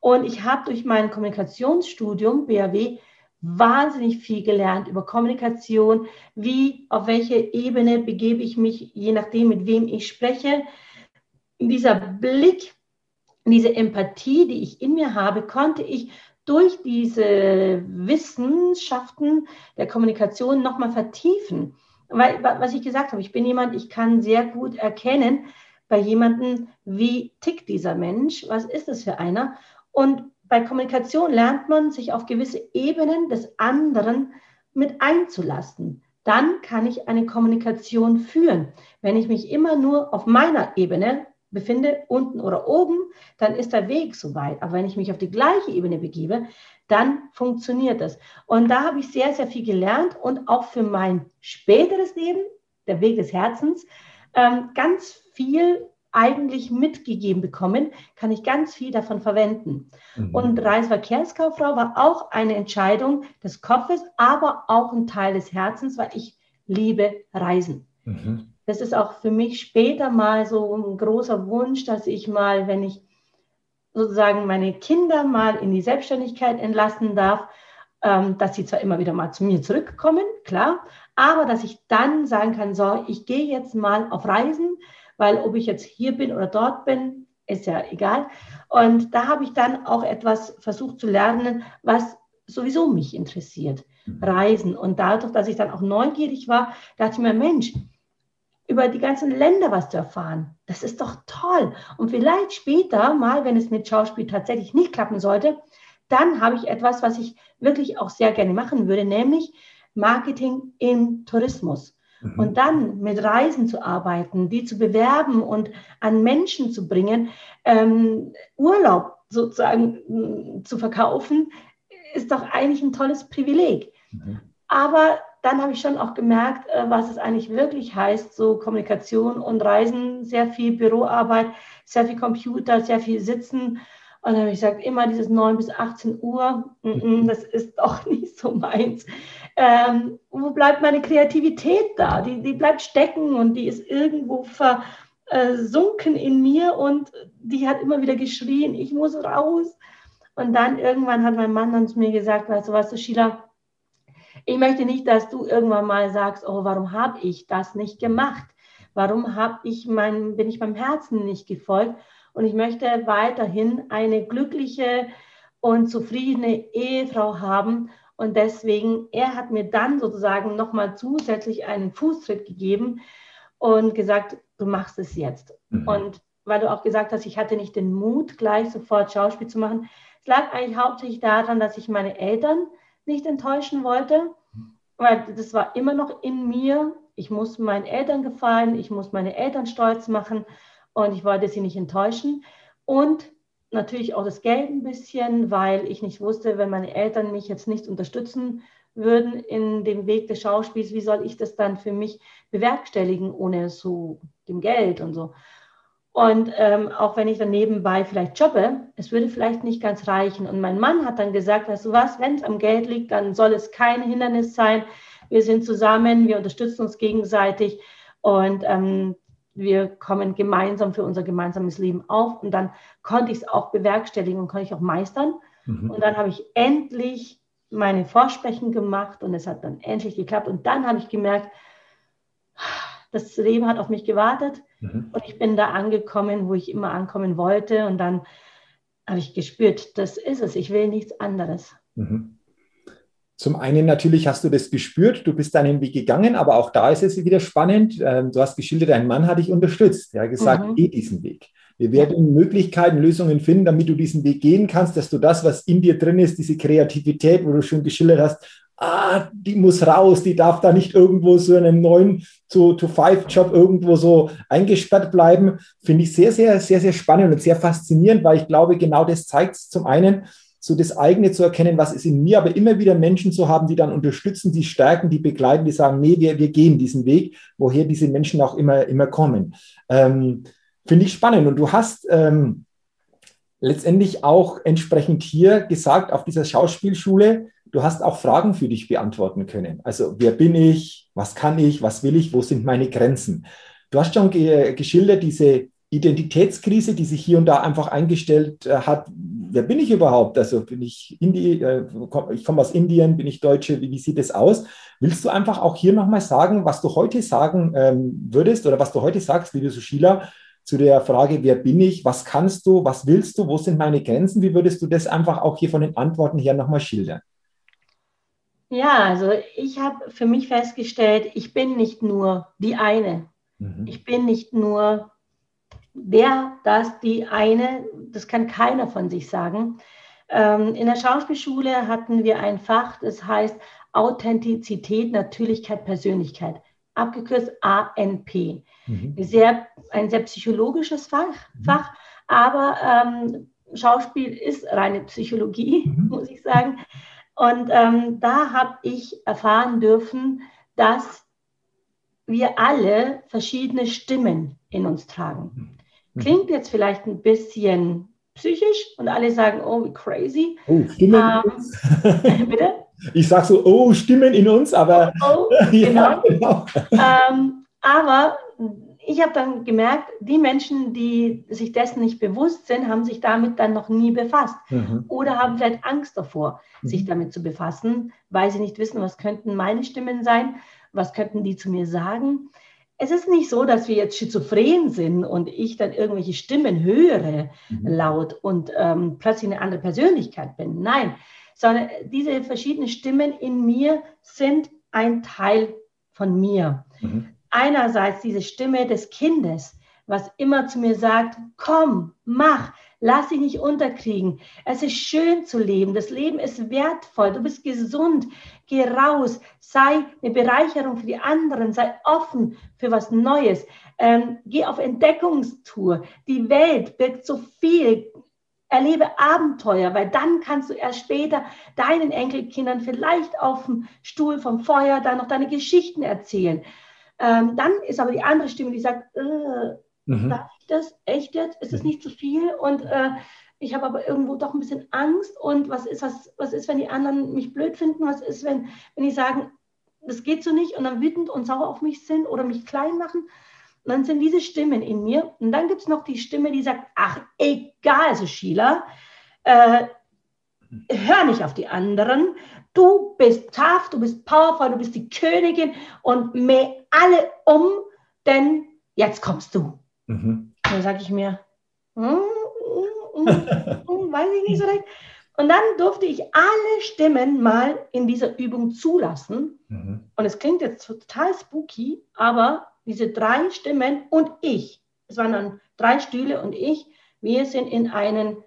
Und ich habe durch mein Kommunikationsstudium BAW wahnsinnig viel gelernt über Kommunikation, wie, auf welche Ebene begebe ich mich, je nachdem, mit wem ich spreche. Dieser Blick, diese Empathie, die ich in mir habe, konnte ich durch diese Wissenschaften der Kommunikation nochmal vertiefen weil, was ich gesagt habe, ich bin jemand, ich kann sehr gut erkennen bei jemandem, wie tickt dieser Mensch, was ist es für einer. Und bei Kommunikation lernt man, sich auf gewisse Ebenen des anderen mit einzulassen. Dann kann ich eine Kommunikation führen. Wenn ich mich immer nur auf meiner Ebene befinde, unten oder oben, dann ist der Weg so weit. Aber wenn ich mich auf die gleiche Ebene begebe, dann funktioniert das. Und da habe ich sehr, sehr viel gelernt und auch für mein späteres Leben, der Weg des Herzens, ähm, ganz viel eigentlich mitgegeben bekommen, kann ich ganz viel davon verwenden. Mhm. Und Reisverkehrskauffrau war auch eine Entscheidung des Kopfes, aber auch ein Teil des Herzens, weil ich liebe Reisen. Mhm. Das ist auch für mich später mal so ein großer Wunsch, dass ich mal, wenn ich sozusagen meine Kinder mal in die Selbstständigkeit entlassen darf, ähm, dass sie zwar immer wieder mal zu mir zurückkommen, klar, aber dass ich dann sagen kann, so, ich gehe jetzt mal auf Reisen, weil ob ich jetzt hier bin oder dort bin, ist ja egal. Und da habe ich dann auch etwas versucht zu lernen, was sowieso mich interessiert, mhm. Reisen. Und dadurch, dass ich dann auch neugierig war, dachte ich mir, Mensch, über die ganzen Länder was zu erfahren. Das ist doch toll. Und vielleicht später mal, wenn es mit Schauspiel tatsächlich nicht klappen sollte, dann habe ich etwas, was ich wirklich auch sehr gerne machen würde, nämlich Marketing im Tourismus. Mhm. Und dann mit Reisen zu arbeiten, die zu bewerben und an Menschen zu bringen, ähm, Urlaub sozusagen mm, zu verkaufen, ist doch eigentlich ein tolles Privileg. Mhm. Aber dann habe ich schon auch gemerkt, äh, was es eigentlich wirklich heißt, so Kommunikation und Reisen, sehr viel Büroarbeit, sehr viel Computer, sehr viel Sitzen. Und dann habe ich gesagt, immer dieses 9 bis 18 Uhr, das ist doch nicht so meins. Ähm, wo bleibt meine Kreativität da? Die, die bleibt stecken und die ist irgendwo versunken in mir und die hat immer wieder geschrien, ich muss raus. Und dann irgendwann hat mein Mann dann zu mir gesagt, weißt du was, du Sheila, ich möchte nicht, dass du irgendwann mal sagst, oh, warum habe ich das nicht gemacht? Warum ich mein, bin ich meinem Herzen nicht gefolgt? Und ich möchte weiterhin eine glückliche und zufriedene Ehefrau haben. Und deswegen, er hat mir dann sozusagen nochmal zusätzlich einen Fußtritt gegeben und gesagt, du machst es jetzt. Mhm. Und weil du auch gesagt hast, ich hatte nicht den Mut, gleich sofort Schauspiel zu machen. Es lag eigentlich hauptsächlich daran, dass ich meine Eltern nicht enttäuschen wollte, weil das war immer noch in mir ich muss meinen Eltern gefallen, ich muss meine Eltern stolz machen und ich wollte sie nicht enttäuschen. Und natürlich auch das Geld ein bisschen, weil ich nicht wusste, wenn meine Eltern mich jetzt nicht unterstützen würden in dem Weg des Schauspiels, wie soll ich das dann für mich bewerkstelligen ohne so dem Geld und so. Und ähm, auch wenn ich dann nebenbei vielleicht jobbe, es würde vielleicht nicht ganz reichen. Und mein Mann hat dann gesagt, weißt du was, wenn es am Geld liegt, dann soll es kein Hindernis sein, wir sind zusammen, wir unterstützen uns gegenseitig und ähm, wir kommen gemeinsam für unser gemeinsames Leben auf. Und dann konnte ich es auch bewerkstelligen und konnte ich auch meistern. Mhm. Und dann habe ich endlich meine Vorsprechen gemacht und es hat dann endlich geklappt. Und dann habe ich gemerkt, das Leben hat auf mich gewartet mhm. und ich bin da angekommen, wo ich immer ankommen wollte. Und dann habe ich gespürt, das ist es, ich will nichts anderes. Mhm. Zum einen natürlich hast du das gespürt, du bist deinen Weg gegangen, aber auch da ist es wieder spannend. Ähm, du hast geschildert, dein Mann hat dich unterstützt. Er hat gesagt, mhm. geh diesen Weg. Wir werden Möglichkeiten, Lösungen finden, damit du diesen Weg gehen kannst, dass du das, was in dir drin ist, diese Kreativität, wo du schon geschildert hast, ah, die muss raus, die darf da nicht irgendwo so in einem neuen To-Five-Job irgendwo so eingesperrt bleiben, finde ich sehr, sehr, sehr, sehr spannend und sehr faszinierend, weil ich glaube, genau das zeigt zum einen, so das eigene zu erkennen, was ist in mir, aber immer wieder Menschen zu haben, die dann unterstützen, die stärken, die begleiten, die sagen, nee, wir, wir gehen diesen Weg, woher diese Menschen auch immer, immer kommen. Ähm, Finde ich spannend. Und du hast ähm, letztendlich auch entsprechend hier gesagt, auf dieser Schauspielschule, du hast auch Fragen für dich beantworten können. Also, wer bin ich? Was kann ich? Was will ich? Wo sind meine Grenzen? Du hast schon ge geschildert, diese Identitätskrise, die sich hier und da einfach eingestellt äh, hat, wer bin ich überhaupt? Also bin ich Indi äh, ich komme aus Indien, bin ich Deutsche, wie, wie, sieht es aus? Willst du einfach auch hier nochmal sagen, was du heute sagen ähm, würdest oder was du heute sagst, liebe Sushila, zu der Frage, wer bin ich, was kannst du, was willst du, wo sind meine Grenzen? Wie würdest du das einfach auch hier von den Antworten her nochmal schildern? Ja, also ich habe für mich festgestellt, ich bin nicht nur die eine. Mhm. Ich bin nicht nur der, das, die eine, das kann keiner von sich sagen. Ähm, in der Schauspielschule hatten wir ein Fach, das heißt Authentizität, Natürlichkeit, Persönlichkeit, abgekürzt ANP. Mhm. Sehr, ein sehr psychologisches Fach, mhm. Fach aber ähm, Schauspiel ist reine Psychologie, mhm. muss ich sagen. Und ähm, da habe ich erfahren dürfen, dass wir alle verschiedene Stimmen in uns tragen. Klingt jetzt vielleicht ein bisschen psychisch und alle sagen, oh, wie crazy. Oh, Stimmen ähm, in uns. bitte? Ich sage so, oh, Stimmen in uns, aber. Oh, oh genau. genau. ähm, aber ich habe dann gemerkt, die Menschen, die sich dessen nicht bewusst sind, haben sich damit dann noch nie befasst mhm. oder haben vielleicht Angst davor, mhm. sich damit zu befassen, weil sie nicht wissen, was könnten meine Stimmen sein, was könnten die zu mir sagen es ist nicht so, dass wir jetzt schizophren sind und ich dann irgendwelche Stimmen höre mhm. laut und ähm, plötzlich eine andere Persönlichkeit bin. Nein, sondern diese verschiedenen Stimmen in mir sind ein Teil von mir. Mhm. Einerseits diese Stimme des Kindes, was immer zu mir sagt, komm, mach, Lass dich nicht unterkriegen. Es ist schön zu leben. Das Leben ist wertvoll. Du bist gesund. Geh raus. Sei eine Bereicherung für die anderen. Sei offen für was Neues. Ähm, geh auf Entdeckungstour. Die Welt birgt so viel. Erlebe Abenteuer, weil dann kannst du erst später deinen Enkelkindern vielleicht auf dem Stuhl vom Feuer dann noch deine Geschichten erzählen. Ähm, dann ist aber die andere Stimme, die sagt, äh, Mhm. Darf ich das? Echt jetzt? Ist es mhm. nicht zu viel? Und äh, ich habe aber irgendwo doch ein bisschen Angst. Und was ist, was, was ist, wenn die anderen mich blöd finden? Was ist, wenn, wenn die sagen, das geht so nicht und dann wütend und sauer auf mich sind oder mich klein machen? Und dann sind diese Stimmen in mir. Und dann gibt es noch die Stimme, die sagt, ach, egal, so Sheila, äh, hör nicht auf die anderen. Du bist tough, du bist powerful, du bist die Königin und mäh alle um, denn jetzt kommst du. Mhm. Dann sage ich mir, hm, hm, hm, weiß ich nicht so recht. Und dann durfte ich alle Stimmen mal in dieser Übung zulassen. Mhm. Und es klingt jetzt total spooky, aber diese drei Stimmen und ich, es waren dann drei Stühle und ich, wir sind in einen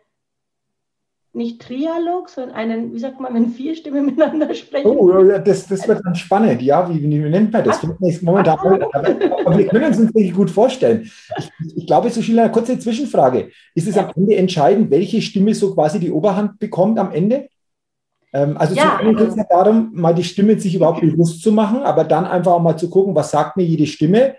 nicht Trialog, sondern einen, wie sagt man, wenn vier Stimmen miteinander sprechen. Oh, das, das wird dann spannend. Ja, wie, wie nennt man das? Ich momentan, aber wir können es uns wirklich gut vorstellen. Ich, ich glaube, so schnell eine kurze Zwischenfrage. Ist es ja. am Ende entscheidend, welche Stimme so quasi die Oberhand bekommt am Ende? Ähm, also ja, zum einen geht es ja darum, mal die Stimme sich überhaupt bewusst zu machen, aber dann einfach auch mal zu gucken, was sagt mir jede Stimme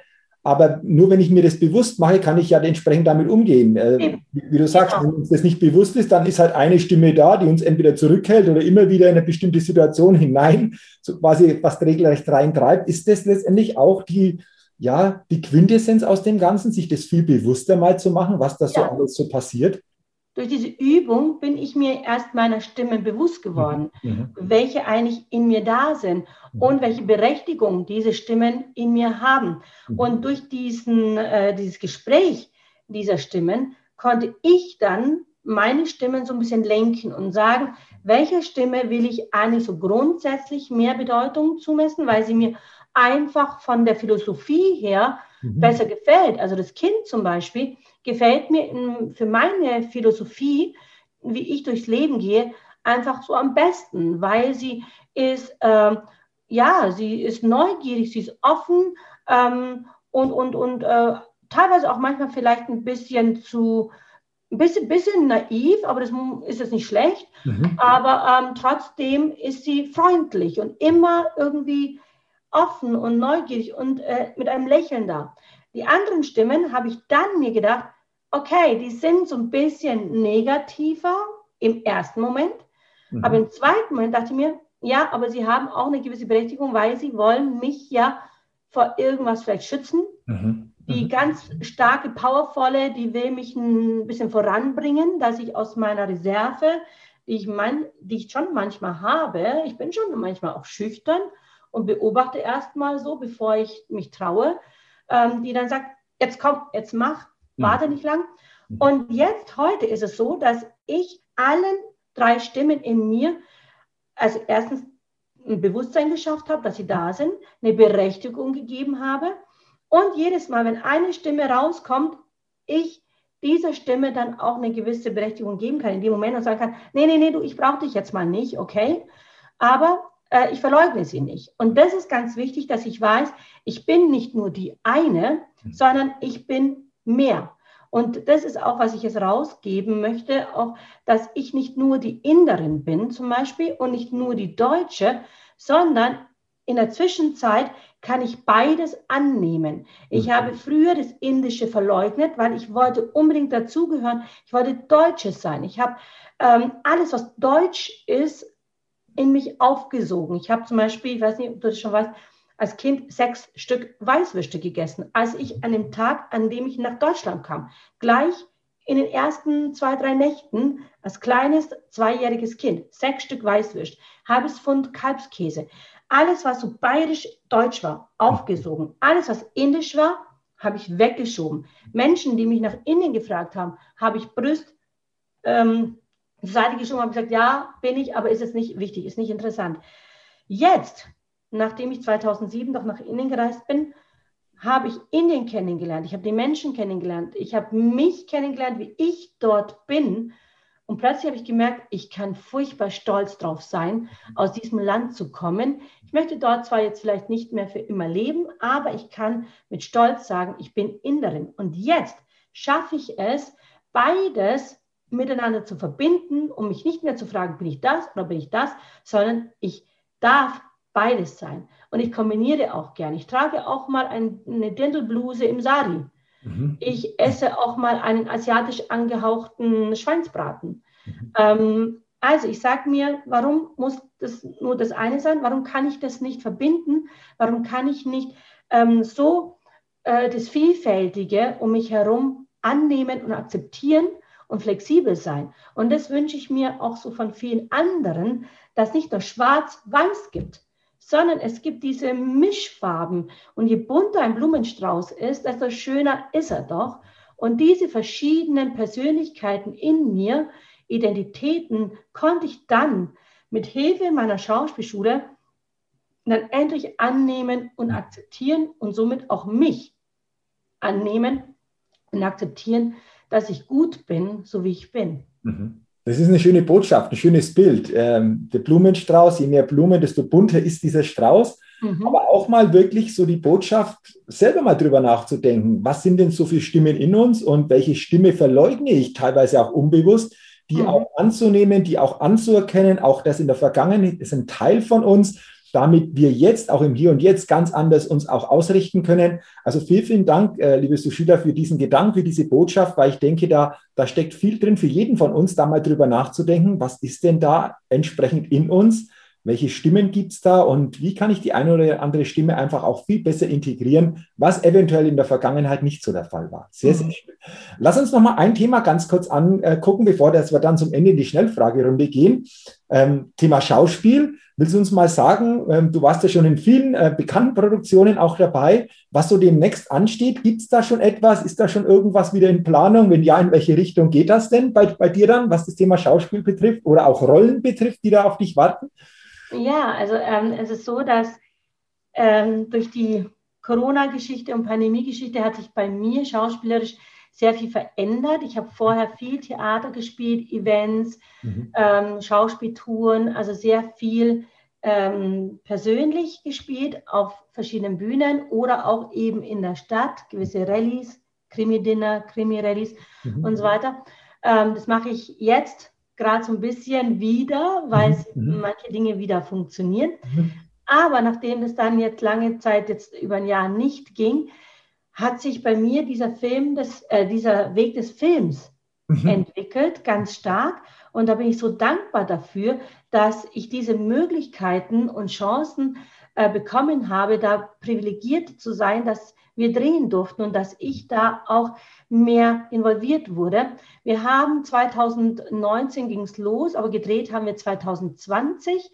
aber nur wenn ich mir das bewusst mache, kann ich ja entsprechend damit umgehen. Äh, wie, du sagst, genau. wenn uns das nicht bewusst ist, dann ist halt eine Stimme da, die uns entweder zurückhält oder immer wieder in eine bestimmte Situation hinein, so quasi was regelrecht reintreibt. Ist das letztendlich auch die, ja, die Quintessenz aus dem Ganzen, sich das viel bewusster mal zu machen, was da ja. so alles so passiert? Durch diese Übung bin ich mir erst meiner Stimme bewusst geworden, mhm. mhm. welche eigentlich in mir da sind mhm. und welche Berechtigung diese Stimmen in mir haben. Mhm. Und durch diesen, äh, dieses Gespräch dieser Stimmen konnte ich dann meine Stimmen so ein bisschen lenken und sagen, welcher Stimme will ich eigentlich so grundsätzlich mehr Bedeutung zumessen, weil sie mir einfach von der Philosophie her mhm. besser gefällt. Also das Kind zum Beispiel gefällt mir für meine Philosophie, wie ich durchs Leben gehe, einfach so am besten, weil sie ist, ähm, ja, sie ist neugierig, sie ist offen ähm, und, und, und äh, teilweise auch manchmal vielleicht ein bisschen zu, ein bisschen, bisschen naiv, aber das ist jetzt nicht schlecht. Mhm. Aber ähm, trotzdem ist sie freundlich und immer irgendwie offen und neugierig und äh, mit einem Lächeln da. Die anderen Stimmen habe ich dann mir gedacht, okay, die sind so ein bisschen negativer im ersten Moment, mhm. aber im zweiten Moment dachte ich mir, ja, aber sie haben auch eine gewisse Berechtigung, weil sie wollen mich ja vor irgendwas vielleicht schützen. Mhm. Die mhm. ganz starke, powervolle, die will mich ein bisschen voranbringen, dass ich aus meiner Reserve, die ich, mein, die ich schon manchmal habe, ich bin schon manchmal auch schüchtern und beobachte erstmal so, bevor ich mich traue, ähm, die dann sagt, jetzt komm, jetzt mach, Mhm. warte nicht lang. Mhm. Und jetzt, heute ist es so, dass ich allen drei Stimmen in mir, also erstens ein Bewusstsein geschafft habe, dass sie da sind, eine Berechtigung gegeben habe. Und jedes Mal, wenn eine Stimme rauskommt, ich dieser Stimme dann auch eine gewisse Berechtigung geben kann, in dem Moment und sagen kann, nee, nee, nee, du, ich brauche dich jetzt mal nicht, okay? Aber äh, ich verleugne sie nicht. Und das ist ganz wichtig, dass ich weiß, ich bin nicht nur die eine, mhm. sondern ich bin mehr. Und das ist auch, was ich jetzt rausgeben möchte, auch, dass ich nicht nur die Inderin bin zum Beispiel und nicht nur die Deutsche, sondern in der Zwischenzeit kann ich beides annehmen. Ich habe früher das Indische verleugnet, weil ich wollte unbedingt dazugehören. Ich wollte Deutsche sein. Ich habe ähm, alles, was Deutsch ist, in mich aufgesogen. Ich habe zum Beispiel, ich weiß nicht, ob du das schon weißt, als Kind sechs Stück Weißwürste gegessen, als ich an dem Tag, an dem ich nach Deutschland kam, gleich in den ersten zwei, drei Nächten als kleines zweijähriges Kind, sechs Stück Weißwürst, halbes Pfund Kalbskäse, alles, was so bayerisch deutsch war, aufgesogen. Alles, was indisch war, habe ich weggeschoben. Menschen, die mich nach Indien gefragt haben, habe ich Brüst ähm, Seite geschoben, habe gesagt, ja, bin ich, aber ist es nicht wichtig, ist nicht interessant. Jetzt nachdem ich 2007 doch nach Indien gereist bin, habe ich Indien kennengelernt. Ich habe die Menschen kennengelernt. Ich habe mich kennengelernt, wie ich dort bin. Und plötzlich habe ich gemerkt, ich kann furchtbar stolz drauf sein, aus diesem Land zu kommen. Ich möchte dort zwar jetzt vielleicht nicht mehr für immer leben, aber ich kann mit Stolz sagen, ich bin Inderin. Und jetzt schaffe ich es, beides miteinander zu verbinden, um mich nicht mehr zu fragen, bin ich das oder bin ich das, sondern ich darf beides sein. Und ich kombiniere auch gern. Ich trage auch mal ein, eine Dirndlbluse im Sari. Mhm. Ich esse auch mal einen asiatisch angehauchten Schweinsbraten. Mhm. Ähm, also ich sage mir, warum muss das nur das eine sein? Warum kann ich das nicht verbinden? Warum kann ich nicht ähm, so äh, das Vielfältige um mich herum annehmen und akzeptieren und flexibel sein. Und das wünsche ich mir auch so von vielen anderen, dass nicht nur schwarz-weiß gibt, sondern es gibt diese Mischfarben. Und je bunter ein Blumenstrauß ist, desto schöner ist er doch. Und diese verschiedenen Persönlichkeiten in mir, Identitäten, konnte ich dann mit Hilfe meiner Schauspielschule dann endlich annehmen und akzeptieren und somit auch mich annehmen und akzeptieren, dass ich gut bin, so wie ich bin. Mhm. Das ist eine schöne Botschaft, ein schönes Bild. Ähm, der Blumenstrauß, je mehr Blumen, desto bunter ist dieser Strauß. Mhm. Aber auch mal wirklich so die Botschaft, selber mal drüber nachzudenken, was sind denn so viele Stimmen in uns und welche Stimme verleugne ich teilweise auch unbewusst, die mhm. auch anzunehmen, die auch anzuerkennen, auch das in der Vergangenheit ist ein Teil von uns damit wir jetzt auch im Hier und Jetzt ganz anders uns auch ausrichten können. Also vielen, vielen Dank, äh, liebe Sushida, für diesen Gedanken, für diese Botschaft, weil ich denke, da, da steckt viel drin für jeden von uns, da mal drüber nachzudenken, was ist denn da entsprechend in uns? Welche Stimmen gibt es da und wie kann ich die eine oder andere Stimme einfach auch viel besser integrieren, was eventuell in der Vergangenheit nicht so der Fall war. Sehr, sehr mhm. schön. Lass uns noch mal ein Thema ganz kurz angucken, bevor wir dann zum Ende in die Schnellfragerunde gehen. Ähm, Thema Schauspiel. Willst du uns mal sagen, ähm, du warst ja schon in vielen äh, bekannten Produktionen auch dabei, was so demnächst ansteht? Gibt es da schon etwas? Ist da schon irgendwas wieder in Planung? Wenn ja, in welche Richtung geht das denn bei, bei dir dann, was das Thema Schauspiel betrifft oder auch Rollen betrifft, die da auf dich warten? Ja, also ähm, es ist so, dass ähm, durch die Corona-Geschichte und Pandemie-Geschichte hat sich bei mir schauspielerisch sehr viel verändert. Ich habe vorher viel Theater gespielt, Events, mhm. ähm, Schauspieltouren, also sehr viel ähm, persönlich gespielt auf verschiedenen Bühnen oder auch eben in der Stadt, gewisse Rallyes, Krimi-Dinner, Krimi-Rallyes mhm. und so weiter. Ähm, das mache ich jetzt gerade so ein bisschen wieder, weil mhm. mhm. manche Dinge wieder funktionieren. Mhm. Aber nachdem es dann jetzt lange Zeit, jetzt über ein Jahr nicht ging, hat sich bei mir dieser Film, des, äh, dieser Weg des Films mhm. entwickelt, ganz stark. Und da bin ich so dankbar dafür, dass ich diese Möglichkeiten und Chancen äh, bekommen habe, da privilegiert zu sein, dass wir drehen durften und dass ich da auch mehr involviert wurde. Wir haben 2019 ging es los, aber gedreht haben wir 2020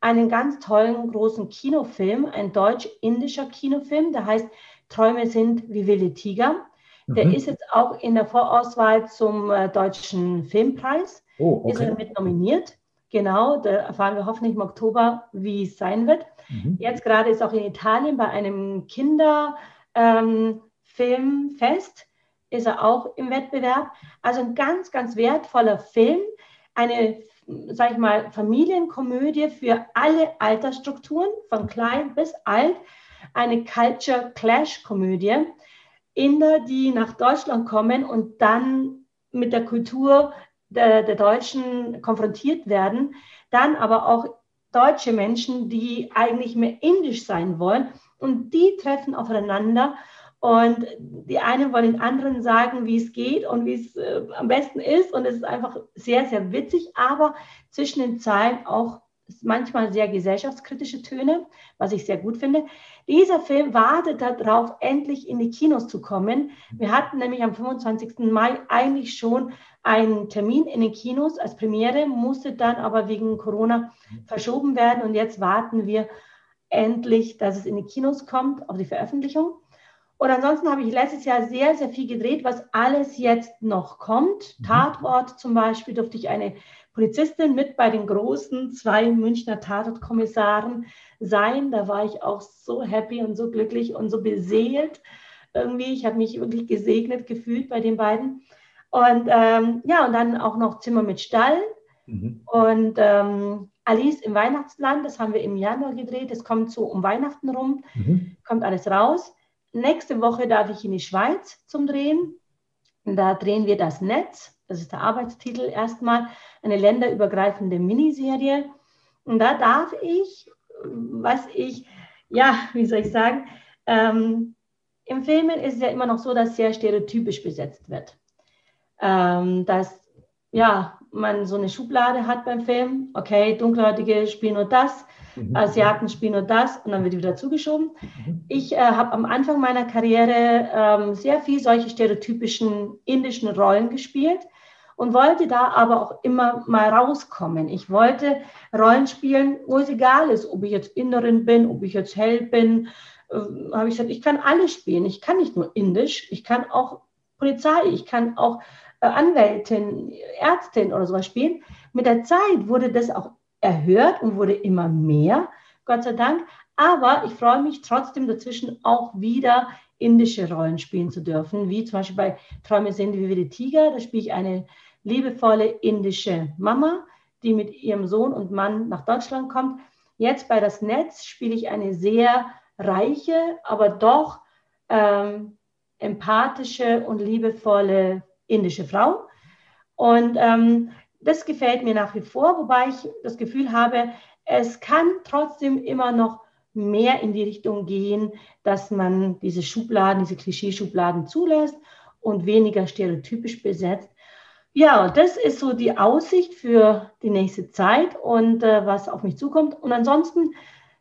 einen ganz tollen großen Kinofilm, ein deutsch-indischer Kinofilm, der heißt Träume sind wie wilde Tiger. Der mhm. ist jetzt auch in der Vorauswahl zum äh, Deutschen Filmpreis. Oh, okay. Ist er mit nominiert. Genau, da erfahren wir hoffentlich im Oktober, wie es sein wird. Mhm. Jetzt gerade ist auch in Italien bei einem Kinderfilmfest, ähm, ist er auch im Wettbewerb. Also ein ganz, ganz wertvoller Film. Eine, sag ich mal, Familienkomödie für alle Altersstrukturen, von klein bis alt eine Culture Clash Komödie. Inder, die nach Deutschland kommen und dann mit der Kultur der, der Deutschen konfrontiert werden, dann aber auch deutsche Menschen, die eigentlich mehr indisch sein wollen und die treffen aufeinander und die einen wollen den anderen sagen, wie es geht und wie es äh, am besten ist und es ist einfach sehr, sehr witzig, aber zwischen den Zeilen auch manchmal sehr gesellschaftskritische Töne, was ich sehr gut finde. Dieser Film wartet darauf, endlich in die Kinos zu kommen. Wir hatten nämlich am 25. Mai eigentlich schon einen Termin in den Kinos als Premiere, musste dann aber wegen Corona verschoben werden und jetzt warten wir endlich, dass es in die Kinos kommt, auf die Veröffentlichung. Und ansonsten habe ich letztes Jahr sehr, sehr viel gedreht, was alles jetzt noch kommt. Mhm. Tatort zum Beispiel durfte ich eine Polizistin mit bei den großen zwei Münchner Tatortkommissaren sein. Da war ich auch so happy und so glücklich und so beseelt irgendwie. Ich habe mich wirklich gesegnet gefühlt bei den beiden. Und ähm, ja, und dann auch noch Zimmer mit Stall mhm. und ähm, Alice im Weihnachtsland. Das haben wir im Januar gedreht. Das kommt so um Weihnachten rum, mhm. kommt alles raus. Nächste Woche darf ich in die Schweiz zum Drehen. Da drehen wir das Netz das ist der Arbeitstitel erstmal, eine länderübergreifende Miniserie. Und da darf ich, was ich, ja, wie soll ich sagen, ähm, im Filmen ist es ja immer noch so, dass sehr stereotypisch besetzt wird. Ähm, dass ja, man so eine Schublade hat beim Film, okay, Dunkelhäutige spielen nur das, mhm. Asiaten spielen nur das und dann wird wieder zugeschoben. Mhm. Ich äh, habe am Anfang meiner Karriere ähm, sehr viel solche stereotypischen indischen Rollen gespielt und wollte da aber auch immer mal rauskommen. Ich wollte Rollen spielen, wo es egal ist, ob ich jetzt Innerin bin, ob ich jetzt Held bin. Äh, habe ich gesagt, ich kann alles spielen. Ich kann nicht nur Indisch, ich kann auch Polizei, ich kann auch Anwältin, Ärztin oder sowas spielen. Mit der Zeit wurde das auch erhört und wurde immer mehr, Gott sei Dank. Aber ich freue mich trotzdem dazwischen auch wieder indische Rollen spielen zu dürfen, wie zum Beispiel bei Träume sind wie die Tiger. Da spiele ich eine liebevolle indische Mama, die mit ihrem Sohn und Mann nach Deutschland kommt. Jetzt bei das Netz spiele ich eine sehr reiche, aber doch ähm, empathische und liebevolle indische Frau. Und ähm, das gefällt mir nach wie vor, wobei ich das Gefühl habe, es kann trotzdem immer noch mehr in die Richtung gehen, dass man diese Schubladen, diese Klischeeschubladen zulässt und weniger stereotypisch besetzt. Ja, das ist so die Aussicht für die nächste Zeit und äh, was auf mich zukommt. Und ansonsten,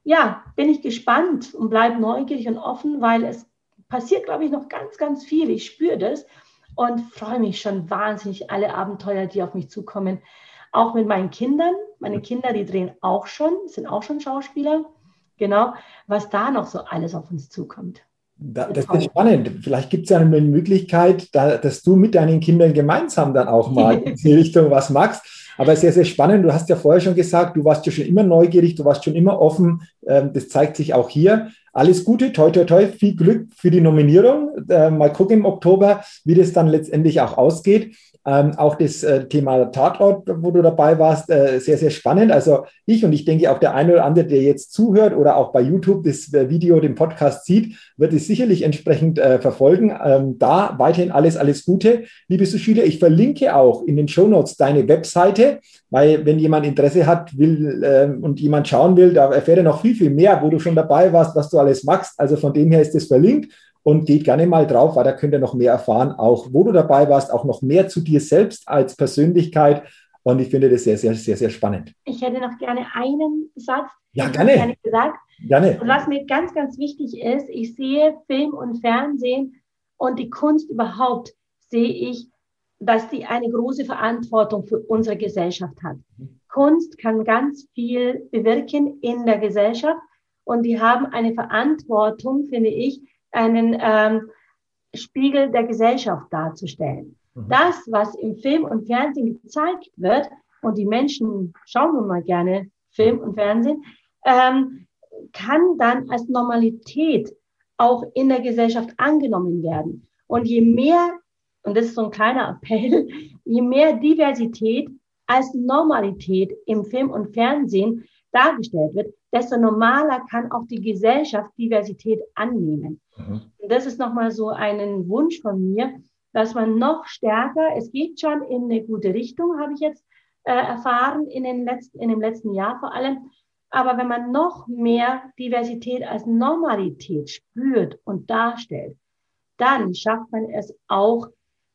ja, bin ich gespannt und bleibe neugierig und offen, weil es passiert, glaube ich, noch ganz, ganz viel. Ich spüre das und freue mich schon wahnsinnig alle Abenteuer, die auf mich zukommen. Auch mit meinen Kindern. Meine Kinder, die drehen auch schon, sind auch schon Schauspieler genau, was da noch so alles auf uns zukommt. Da, das ist spannend. Vielleicht gibt es ja eine Möglichkeit, da, dass du mit deinen Kindern gemeinsam dann auch mal in die Richtung was machst. Aber sehr, sehr spannend. Du hast ja vorher schon gesagt, du warst ja schon immer neugierig, du warst schon immer offen. Ähm, das zeigt sich auch hier. Alles Gute, toi, toi, toi, viel Glück für die Nominierung. Äh, mal gucken im Oktober, wie das dann letztendlich auch ausgeht. Ähm, auch das äh, Thema Tatort, wo du dabei warst, äh, sehr, sehr spannend. Also ich und ich denke auch der eine oder andere, der jetzt zuhört oder auch bei YouTube das äh, Video, den Podcast sieht, wird es sicherlich entsprechend äh, verfolgen. Ähm, da weiterhin alles, alles Gute. Liebe Sushila, ich verlinke auch in den Show Notes deine Webseite, weil wenn jemand Interesse hat will ähm, und jemand schauen will, da erfährt er noch viel, viel mehr, wo du schon dabei warst, was du alles machst. Also von dem her ist es verlinkt und geht gerne mal drauf, weil da könnt ihr noch mehr erfahren, auch wo du dabei warst, auch noch mehr zu dir selbst als Persönlichkeit. Und ich finde das sehr, sehr, sehr, sehr spannend. Ich hätte noch gerne einen Satz. Ja, gerne. gerne gesagt. Gerne. Und was mir ganz, ganz wichtig ist, ich sehe Film und Fernsehen und die Kunst überhaupt, sehe ich, dass die eine große Verantwortung für unsere Gesellschaft hat. Kunst kann ganz viel bewirken in der Gesellschaft und die haben eine Verantwortung, finde ich, einen ähm, Spiegel der Gesellschaft darzustellen. Mhm. Das, was im Film und Fernsehen gezeigt wird, und die Menschen schauen nun mal gerne Film und Fernsehen, ähm, kann dann als Normalität auch in der Gesellschaft angenommen werden. Und je mehr, und das ist so ein kleiner Appell, je mehr Diversität als Normalität im Film und Fernsehen dargestellt wird, desto normaler kann auch die Gesellschaft Diversität annehmen. Mhm. Und das ist nochmal so ein Wunsch von mir, dass man noch stärker, es geht schon in eine gute Richtung, habe ich jetzt äh, erfahren in, den letzten, in dem letzten Jahr vor allem. Aber wenn man noch mehr Diversität als Normalität spürt und darstellt, dann schafft man es auch,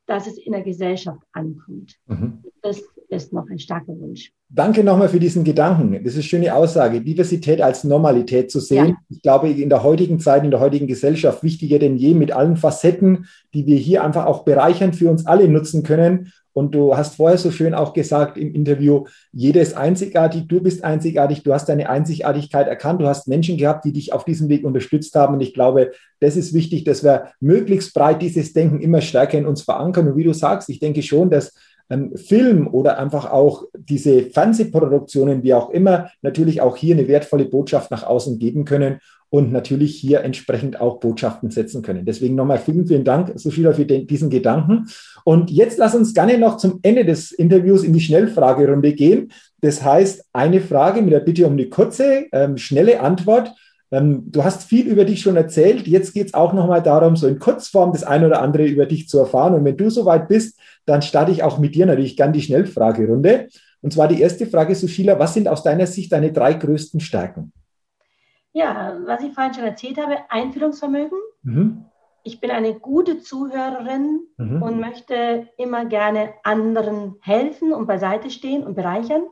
dass es in der Gesellschaft ankommt. Mhm. Das ist noch ein starker Wunsch. Danke nochmal für diesen Gedanken. Das ist eine schöne Aussage. Diversität als Normalität zu sehen. Ja. Ich glaube, in der heutigen Zeit, in der heutigen Gesellschaft wichtiger denn je mit allen Facetten, die wir hier einfach auch bereichern für uns alle nutzen können. Und du hast vorher so schön auch gesagt im Interview, jeder ist einzigartig, du bist einzigartig, du hast deine Einzigartigkeit erkannt, du hast Menschen gehabt, die dich auf diesem Weg unterstützt haben. Und ich glaube, das ist wichtig, dass wir möglichst breit dieses Denken immer stärker in uns verankern. Und wie du sagst, ich denke schon, dass ähm, Film oder einfach auch diese Fernsehproduktionen, wie auch immer, natürlich auch hier eine wertvolle Botschaft nach außen geben können und natürlich hier entsprechend auch Botschaften setzen können. Deswegen nochmal vielen, vielen Dank, Sushila, für den, diesen Gedanken. Und jetzt lass uns gerne noch zum Ende des Interviews in die Schnellfragerunde gehen. Das heißt, eine Frage mit der Bitte um eine kurze, ähm, schnelle Antwort. Ähm, du hast viel über dich schon erzählt. Jetzt geht es auch nochmal darum, so in Kurzform das eine oder andere über dich zu erfahren. Und wenn du soweit bist, dann starte ich auch mit dir natürlich gern die Schnellfragerunde. Und zwar die erste Frage, Sushila, was sind aus deiner Sicht deine drei größten Stärken? Ja, was ich vorhin schon erzählt habe, Einfühlungsvermögen. Mhm. Ich bin eine gute Zuhörerin mhm. und möchte immer gerne anderen helfen und beiseite stehen und bereichern.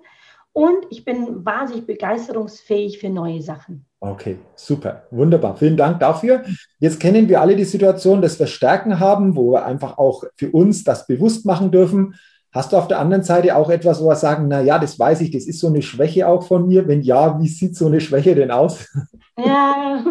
Und ich bin wahnsinnig begeisterungsfähig für neue Sachen. Okay, super, wunderbar. Vielen Dank dafür. Jetzt kennen wir alle die Situation, dass wir Stärken haben, wo wir einfach auch für uns das bewusst machen dürfen. Hast du auf der anderen Seite auch etwas, wo wir sagen, na ja, das weiß ich, das ist so eine Schwäche auch von mir? Wenn ja, wie sieht so eine Schwäche denn aus? Ja,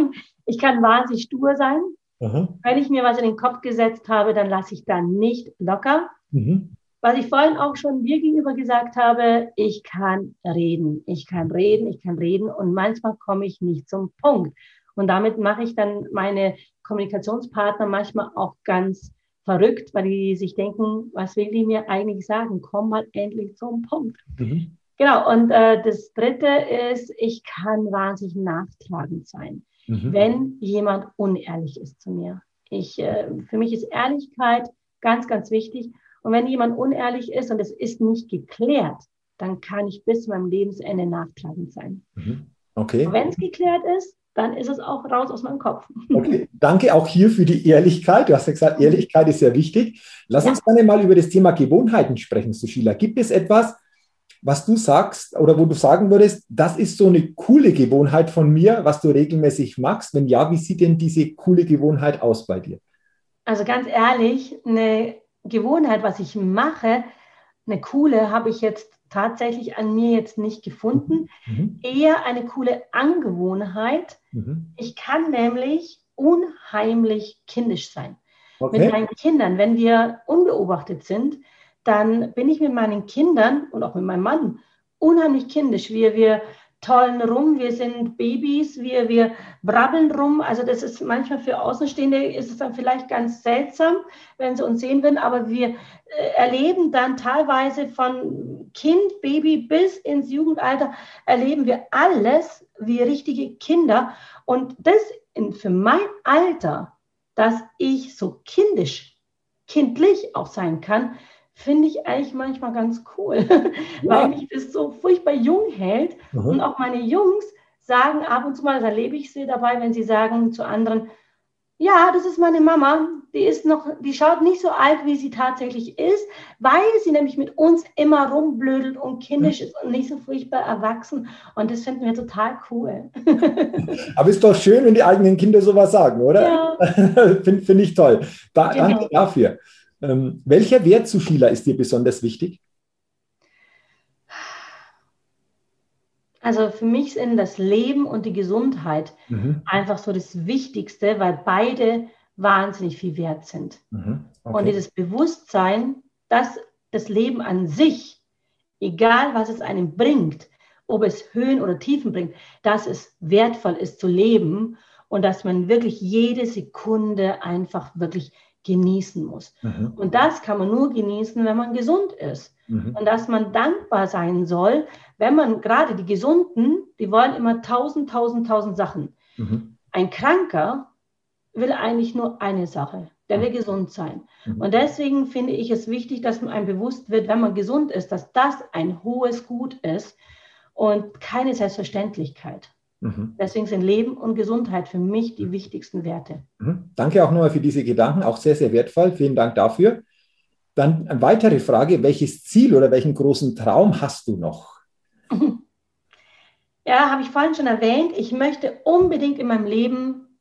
ich kann wahnsinnig stur sein. Aha. Wenn ich mir was in den Kopf gesetzt habe, dann lasse ich da nicht locker. Mhm. Was ich vorhin auch schon dir gegenüber gesagt habe, ich kann reden, ich kann reden, ich kann reden und manchmal komme ich nicht zum Punkt. Und damit mache ich dann meine Kommunikationspartner manchmal auch ganz verrückt, weil die sich denken, was will die mir eigentlich sagen? Komm mal endlich zum Punkt. Mhm. Genau, und äh, das Dritte ist, ich kann wahnsinnig nachtragend sein, mhm. wenn jemand unehrlich ist zu mir. Ich, äh, für mich ist Ehrlichkeit ganz, ganz wichtig. Und wenn jemand unehrlich ist und es ist nicht geklärt, dann kann ich bis zu meinem Lebensende nachtragend sein. Mhm. Okay. Wenn es geklärt ist, dann ist es auch raus aus meinem Kopf. Okay, danke auch hier für die Ehrlichkeit. Du hast ja gesagt, Ehrlichkeit ist sehr wichtig. Lass ja. uns gerne mal über das Thema Gewohnheiten sprechen, Sushila. Gibt es etwas, was du sagst oder wo du sagen würdest, das ist so eine coole Gewohnheit von mir, was du regelmäßig machst? Wenn ja, wie sieht denn diese coole Gewohnheit aus bei dir? Also ganz ehrlich, eine Gewohnheit, was ich mache, eine coole, habe ich jetzt tatsächlich an mir jetzt nicht gefunden. Mhm. Eher eine coole Angewohnheit. Mhm. Ich kann nämlich unheimlich kindisch sein. Okay. Mit meinen Kindern, wenn wir unbeobachtet sind, dann bin ich mit meinen Kindern und auch mit meinem Mann unheimlich kindisch. Wir, wir tollen rum, wir sind Babys, wir, wir brabbeln rum. Also das ist manchmal für Außenstehende ist es dann vielleicht ganz seltsam, wenn sie uns sehen würden, aber wir äh, erleben dann teilweise von Kind, Baby bis ins Jugendalter, erleben wir alles wie richtige Kinder. Und das in, für mein Alter, dass ich so kindisch, kindlich auch sein kann, finde ich eigentlich manchmal ganz cool, ja. weil mich das so furchtbar jung hält. Mhm. Und auch meine Jungs sagen ab und zu mal, das erlebe ich sie dabei, wenn sie sagen zu anderen, ja, das ist meine Mama, die ist noch, die schaut nicht so alt, wie sie tatsächlich ist, weil sie nämlich mit uns immer rumblödelt und kindisch ist und nicht so furchtbar erwachsen. Und das finden wir total cool. Aber ist doch schön, wenn die eigenen Kinder sowas sagen, oder? Ja. Finde find ich toll. Da, genau. Danke dafür. Ähm, welcher Wert zu Sheila ist dir besonders wichtig? Also für mich sind das Leben und die Gesundheit mhm. einfach so das Wichtigste, weil beide wahnsinnig viel wert sind. Mhm. Okay. Und dieses Bewusstsein, dass das Leben an sich, egal was es einem bringt, ob es Höhen oder Tiefen bringt, dass es wertvoll ist zu leben und dass man wirklich jede Sekunde einfach wirklich genießen muss. Mhm. Und das kann man nur genießen, wenn man gesund ist. Mhm. Und dass man dankbar sein soll, wenn man gerade die Gesunden, die wollen immer tausend, tausend, tausend Sachen. Mhm. Ein Kranker will eigentlich nur eine Sache. Der will gesund sein. Mhm. Und deswegen finde ich es wichtig, dass man einem bewusst wird, wenn man gesund ist, dass das ein hohes Gut ist und keine Selbstverständlichkeit. Mhm. Deswegen sind Leben und Gesundheit für mich die wichtigsten Werte. Mhm. Danke auch nochmal für diese Gedanken, auch sehr, sehr wertvoll. Vielen Dank dafür. Dann eine weitere Frage, welches Ziel oder welchen großen Traum hast du noch? Ja, habe ich vorhin schon erwähnt, ich möchte unbedingt in meinem Leben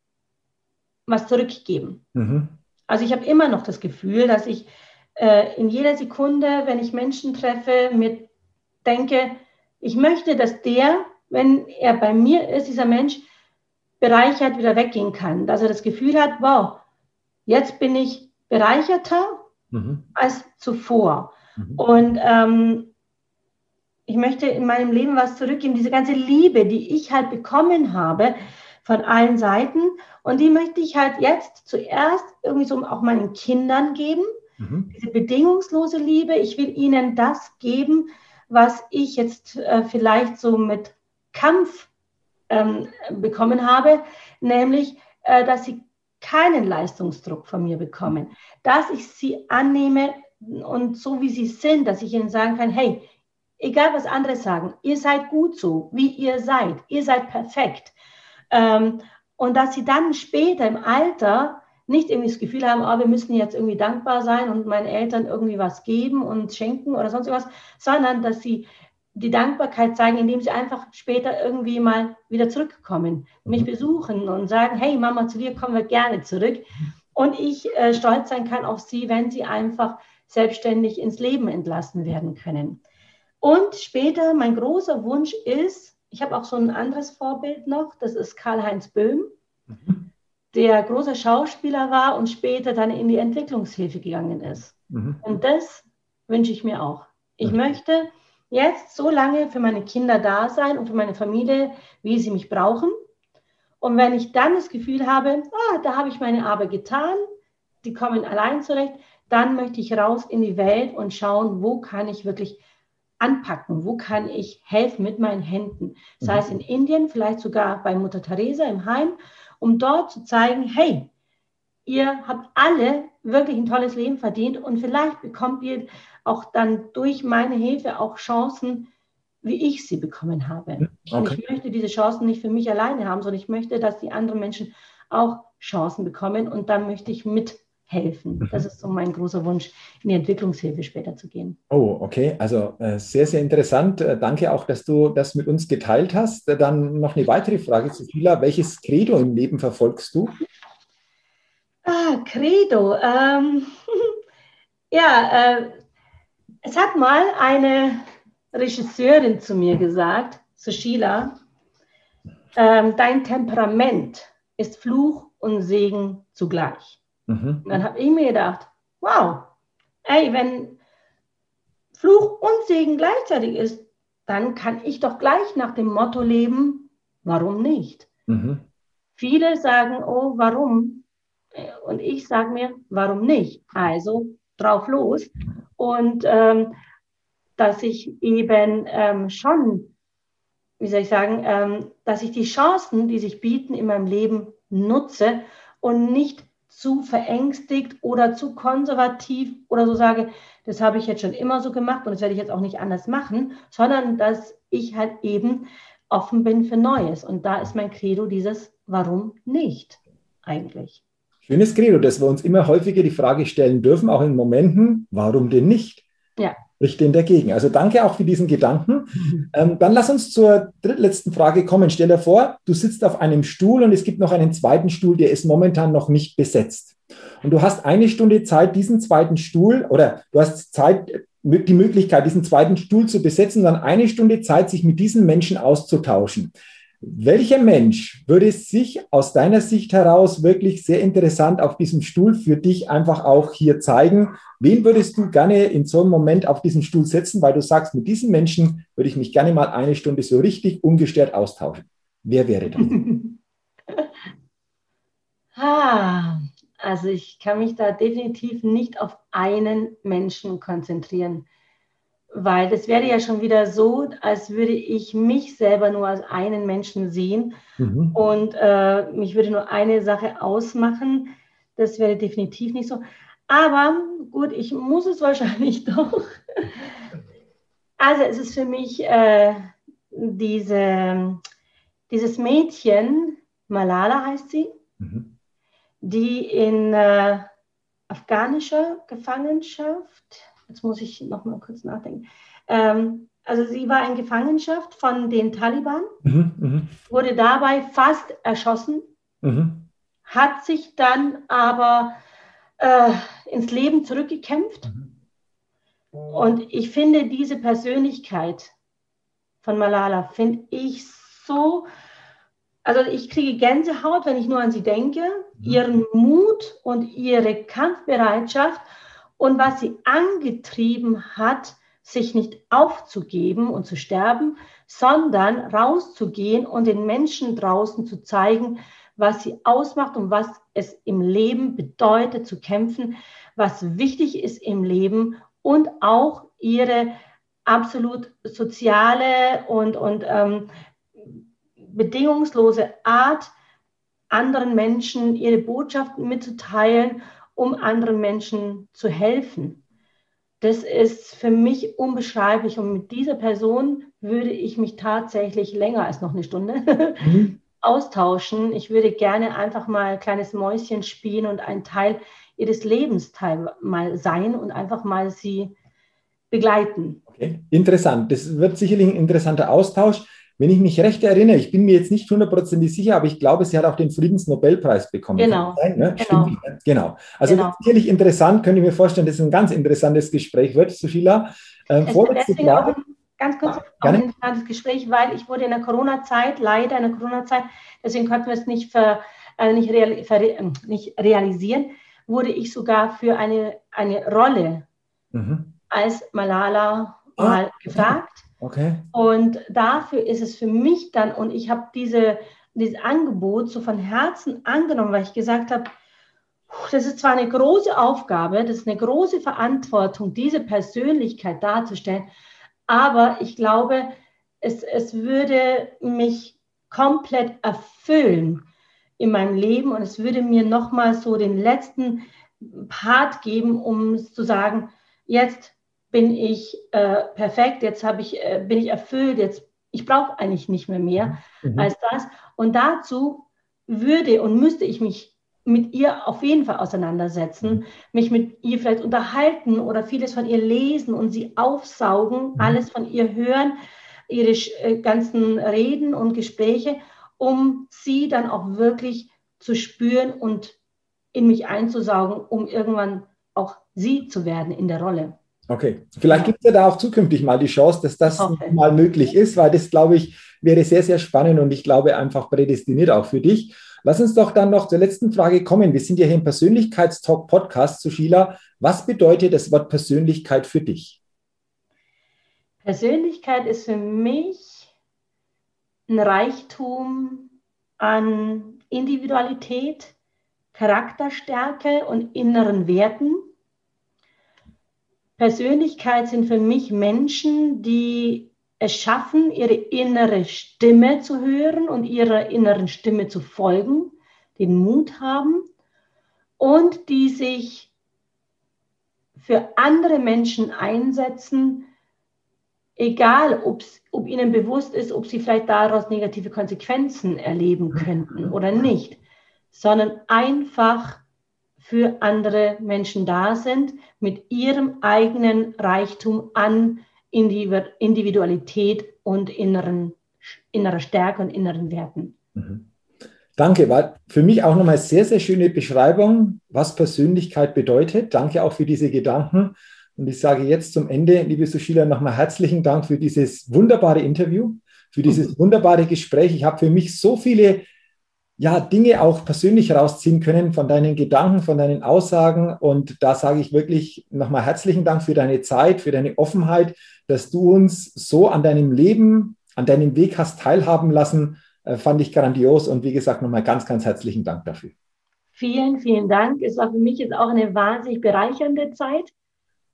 was zurückgeben. Mhm. Also ich habe immer noch das Gefühl, dass ich äh, in jeder Sekunde, wenn ich Menschen treffe, mir denke, ich möchte, dass der wenn er bei mir ist, dieser Mensch bereichert wieder weggehen kann. Dass er das Gefühl hat, wow, jetzt bin ich bereicherter mhm. als zuvor. Mhm. Und ähm, ich möchte in meinem Leben was zurückgeben, diese ganze Liebe, die ich halt bekommen habe von allen Seiten. Und die möchte ich halt jetzt zuerst irgendwie so auch meinen Kindern geben. Mhm. Diese bedingungslose Liebe. Ich will ihnen das geben, was ich jetzt äh, vielleicht so mit Kampf ähm, bekommen habe, nämlich, äh, dass sie keinen Leistungsdruck von mir bekommen, dass ich sie annehme und so wie sie sind, dass ich ihnen sagen kann, hey, egal was andere sagen, ihr seid gut so, wie ihr seid, ihr seid perfekt. Ähm, und dass sie dann später im Alter nicht irgendwie das Gefühl haben, oh, wir müssen jetzt irgendwie dankbar sein und meinen Eltern irgendwie was geben und schenken oder sonst was, sondern dass sie die Dankbarkeit zeigen, indem sie einfach später irgendwie mal wieder zurückkommen, mich mhm. besuchen und sagen, hey Mama, zu dir kommen wir gerne zurück. Und ich äh, stolz sein kann auf sie, wenn sie einfach selbstständig ins Leben entlassen werden können. Und später, mein großer Wunsch ist, ich habe auch so ein anderes Vorbild noch, das ist Karl-Heinz Böhm, mhm. der großer Schauspieler war und später dann in die Entwicklungshilfe gegangen ist. Mhm. Und das wünsche ich mir auch. Ich mhm. möchte jetzt so lange für meine Kinder da sein und für meine Familie, wie sie mich brauchen. Und wenn ich dann das Gefühl habe, ah, da habe ich meine Arbeit getan, die kommen allein zurecht, dann möchte ich raus in die Welt und schauen, wo kann ich wirklich anpacken, wo kann ich helfen mit meinen Händen. Sei es mhm. in Indien, vielleicht sogar bei Mutter Teresa im Heim, um dort zu zeigen, hey, ihr habt alle wirklich ein tolles Leben verdient und vielleicht bekommt ihr auch dann durch meine Hilfe auch Chancen, wie ich sie bekommen habe. Okay. Und ich möchte diese Chancen nicht für mich alleine haben, sondern ich möchte, dass die anderen Menschen auch Chancen bekommen und dann möchte ich mithelfen. Mhm. Das ist so mein großer Wunsch, in die Entwicklungshilfe später zu gehen. Oh, okay. Also äh, sehr, sehr interessant. Äh, danke auch, dass du das mit uns geteilt hast. Äh, dann noch eine weitere Frage, Sophia. Welches Credo im Leben verfolgst du? Ah, Credo. Ähm, ja, äh, es hat mal eine Regisseurin zu mir gesagt, Sushila, ähm, dein Temperament ist Fluch und Segen zugleich. Mhm. Und dann habe ich mir gedacht, wow, ey, wenn Fluch und Segen gleichzeitig ist, dann kann ich doch gleich nach dem Motto leben, warum nicht? Mhm. Viele sagen, oh, warum? Und ich sage mir, warum nicht? Also drauf los. Und ähm, dass ich eben ähm, schon, wie soll ich sagen, ähm, dass ich die Chancen, die sich bieten in meinem Leben, nutze und nicht zu verängstigt oder zu konservativ oder so sage, das habe ich jetzt schon immer so gemacht und das werde ich jetzt auch nicht anders machen, sondern dass ich halt eben offen bin für Neues. Und da ist mein Credo dieses, warum nicht eigentlich? Schönes Credo, dass wir uns immer häufiger die Frage stellen dürfen, auch in Momenten, warum denn nicht? Ja. Richte ihn dagegen. Also danke auch für diesen Gedanken. Mhm. Ähm, dann lass uns zur drittletzten Frage kommen. Stell dir vor, du sitzt auf einem Stuhl und es gibt noch einen zweiten Stuhl, der ist momentan noch nicht besetzt. Und du hast eine Stunde Zeit, diesen zweiten Stuhl oder du hast Zeit, die Möglichkeit, diesen zweiten Stuhl zu besetzen, dann eine Stunde Zeit, sich mit diesen Menschen auszutauschen. Welcher Mensch würde sich aus deiner Sicht heraus wirklich sehr interessant auf diesem Stuhl für dich einfach auch hier zeigen? Wen würdest du gerne in so einem Moment auf diesen Stuhl setzen, weil du sagst, mit diesem Menschen würde ich mich gerne mal eine Stunde so richtig ungestört austauschen? Wer wäre das? ah, also ich kann mich da definitiv nicht auf einen Menschen konzentrieren. Weil das wäre ja schon wieder so, als würde ich mich selber nur als einen Menschen sehen mhm. und äh, mich würde nur eine Sache ausmachen. Das wäre definitiv nicht so. Aber gut, ich muss es wahrscheinlich doch. Also es ist für mich äh, diese, dieses Mädchen, Malala heißt sie, mhm. die in äh, afghanischer Gefangenschaft jetzt muss ich noch mal kurz nachdenken. Ähm, also sie war in Gefangenschaft von den Taliban, mhm, mh. wurde dabei fast erschossen, mhm. hat sich dann aber äh, ins Leben zurückgekämpft. Mhm. Und ich finde diese Persönlichkeit von Malala, finde ich so, also ich kriege Gänsehaut, wenn ich nur an sie denke, mhm. ihren Mut und ihre Kampfbereitschaft und was sie angetrieben hat, sich nicht aufzugeben und zu sterben, sondern rauszugehen und den Menschen draußen zu zeigen, was sie ausmacht und was es im Leben bedeutet zu kämpfen, was wichtig ist im Leben und auch ihre absolut soziale und, und ähm, bedingungslose Art, anderen Menschen ihre Botschaften mitzuteilen um anderen Menschen zu helfen. Das ist für mich unbeschreiblich und mit dieser Person würde ich mich tatsächlich länger als noch eine Stunde mhm. austauschen. Ich würde gerne einfach mal ein kleines Mäuschen spielen und ein Teil ihres Lebens mal sein und einfach mal sie begleiten. Okay. Interessant. Das wird sicherlich ein interessanter Austausch. Wenn ich mich recht erinnere, ich bin mir jetzt nicht hundertprozentig sicher, aber ich glaube, sie hat auch den Friedensnobelpreis bekommen. Genau. Sein, ne? genau. Stimmt, genau. Also genau. natürlich interessant, könnte ich mir vorstellen, dass es ein ganz interessantes Gespräch wird, Sushila. Ähm, vorletzte Frage. Ganz kurz, auch ein interessantes Gespräch, weil ich wurde in der Corona-Zeit, leider in der Corona-Zeit, deswegen konnten wir es nicht, ver, äh, nicht, real, ver, äh, nicht realisieren, wurde ich sogar für eine, eine Rolle mhm. als Malala ah, mal gefragt. Okay. Und dafür ist es für mich dann, und ich habe diese, dieses Angebot so von Herzen angenommen, weil ich gesagt habe, das ist zwar eine große Aufgabe, das ist eine große Verantwortung, diese Persönlichkeit darzustellen, aber ich glaube, es, es würde mich komplett erfüllen in meinem Leben und es würde mir nochmal so den letzten Part geben, um zu sagen, jetzt bin ich äh, perfekt, jetzt ich, äh, bin ich erfüllt, jetzt ich brauche eigentlich nicht mehr mehr mhm. als das. Und dazu würde und müsste ich mich mit ihr auf jeden Fall auseinandersetzen, mhm. mich mit ihr vielleicht unterhalten oder vieles von ihr lesen und sie aufsaugen, mhm. alles von ihr hören, ihre äh, ganzen Reden und Gespräche, um sie dann auch wirklich zu spüren und in mich einzusaugen, um irgendwann auch sie zu werden in der Rolle. Okay, vielleicht gibt es ja da auch zukünftig mal die Chance, dass das okay. mal möglich ist, weil das, glaube ich, wäre sehr, sehr spannend und ich glaube einfach prädestiniert auch für dich. Lass uns doch dann noch zur letzten Frage kommen. Wir sind ja hier im Persönlichkeitstalk Podcast zu Sheila. Was bedeutet das Wort Persönlichkeit für dich? Persönlichkeit ist für mich ein Reichtum an Individualität, Charakterstärke und inneren Werten Persönlichkeit sind für mich Menschen, die es schaffen, ihre innere Stimme zu hören und ihrer inneren Stimme zu folgen, den Mut haben und die sich für andere Menschen einsetzen, egal ob ihnen bewusst ist, ob sie vielleicht daraus negative Konsequenzen erleben könnten oder nicht, sondern einfach für andere Menschen da sind, mit ihrem eigenen Reichtum an Individualität und inneren, innerer Stärke und inneren Werten. Mhm. Danke, war für mich auch nochmal sehr, sehr schöne Beschreibung, was Persönlichkeit bedeutet. Danke auch für diese Gedanken. Und ich sage jetzt zum Ende, liebe Sushila, nochmal herzlichen Dank für dieses wunderbare Interview, für dieses mhm. wunderbare Gespräch. Ich habe für mich so viele ja, Dinge auch persönlich rausziehen können von deinen Gedanken, von deinen Aussagen. Und da sage ich wirklich nochmal herzlichen Dank für deine Zeit, für deine Offenheit, dass du uns so an deinem Leben, an deinem Weg hast teilhaben lassen. Äh, fand ich grandios. Und wie gesagt, nochmal ganz, ganz herzlichen Dank dafür. Vielen, vielen Dank. Es war für mich jetzt auch eine wahnsinnig bereichernde Zeit,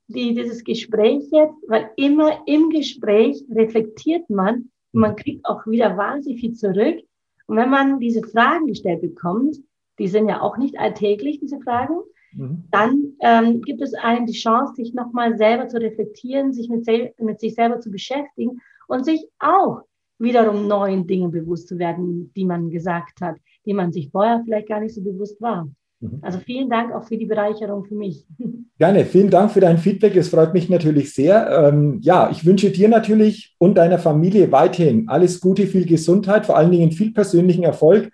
die, dieses Gespräch jetzt, weil immer im Gespräch reflektiert man und man kriegt auch wieder wahnsinnig viel zurück. Und wenn man diese Fragen gestellt bekommt, die sind ja auch nicht alltäglich, diese Fragen, mhm. dann ähm, gibt es einem die Chance, sich nochmal selber zu reflektieren, sich mit, mit sich selber zu beschäftigen und sich auch wiederum neuen Dingen bewusst zu werden, die man gesagt hat, die man sich vorher vielleicht gar nicht so bewusst war. Mhm. Also vielen Dank auch für die Bereicherung für mich. Gerne, vielen Dank für dein Feedback. Es freut mich natürlich sehr. Ähm, ja, ich wünsche dir natürlich und deiner Familie weiterhin alles Gute, viel Gesundheit, vor allen Dingen viel persönlichen Erfolg.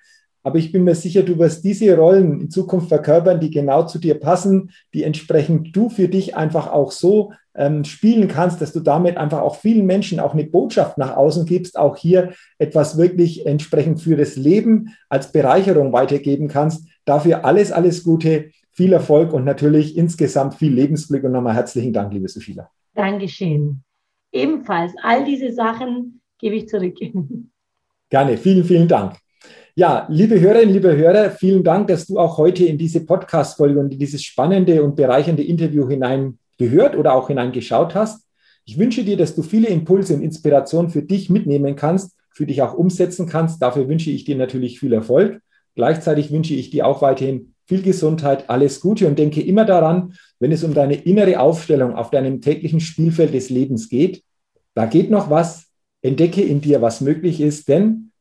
Aber ich bin mir sicher, du wirst diese Rollen in Zukunft verkörpern, die genau zu dir passen, die entsprechend du für dich einfach auch so ähm, spielen kannst, dass du damit einfach auch vielen Menschen auch eine Botschaft nach außen gibst, auch hier etwas wirklich entsprechend für das Leben als Bereicherung weitergeben kannst. Dafür alles, alles Gute, viel Erfolg und natürlich insgesamt viel Lebensglück und nochmal herzlichen Dank, liebe Sophia. Dankeschön. Ebenfalls all diese Sachen gebe ich zurück. Gerne, vielen, vielen Dank. Ja, liebe Hörerinnen, liebe Hörer, vielen Dank, dass du auch heute in diese Podcast-Folge und in dieses spannende und bereichernde Interview hineingehört oder auch hineingeschaut hast. Ich wünsche dir, dass du viele Impulse und Inspirationen für dich mitnehmen kannst, für dich auch umsetzen kannst. Dafür wünsche ich dir natürlich viel Erfolg. Gleichzeitig wünsche ich dir auch weiterhin viel Gesundheit, alles Gute und denke immer daran, wenn es um deine innere Aufstellung auf deinem täglichen Spielfeld des Lebens geht, da geht noch was, entdecke in dir, was möglich ist, denn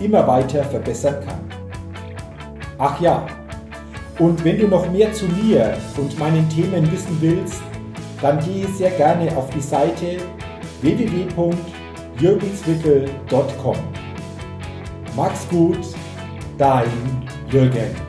immer weiter verbessern kann. Ach ja, und wenn du noch mehr zu mir und meinen Themen wissen willst, dann gehe sehr gerne auf die Seite www.jürgenswickel.com. Max gut, dein Jürgen.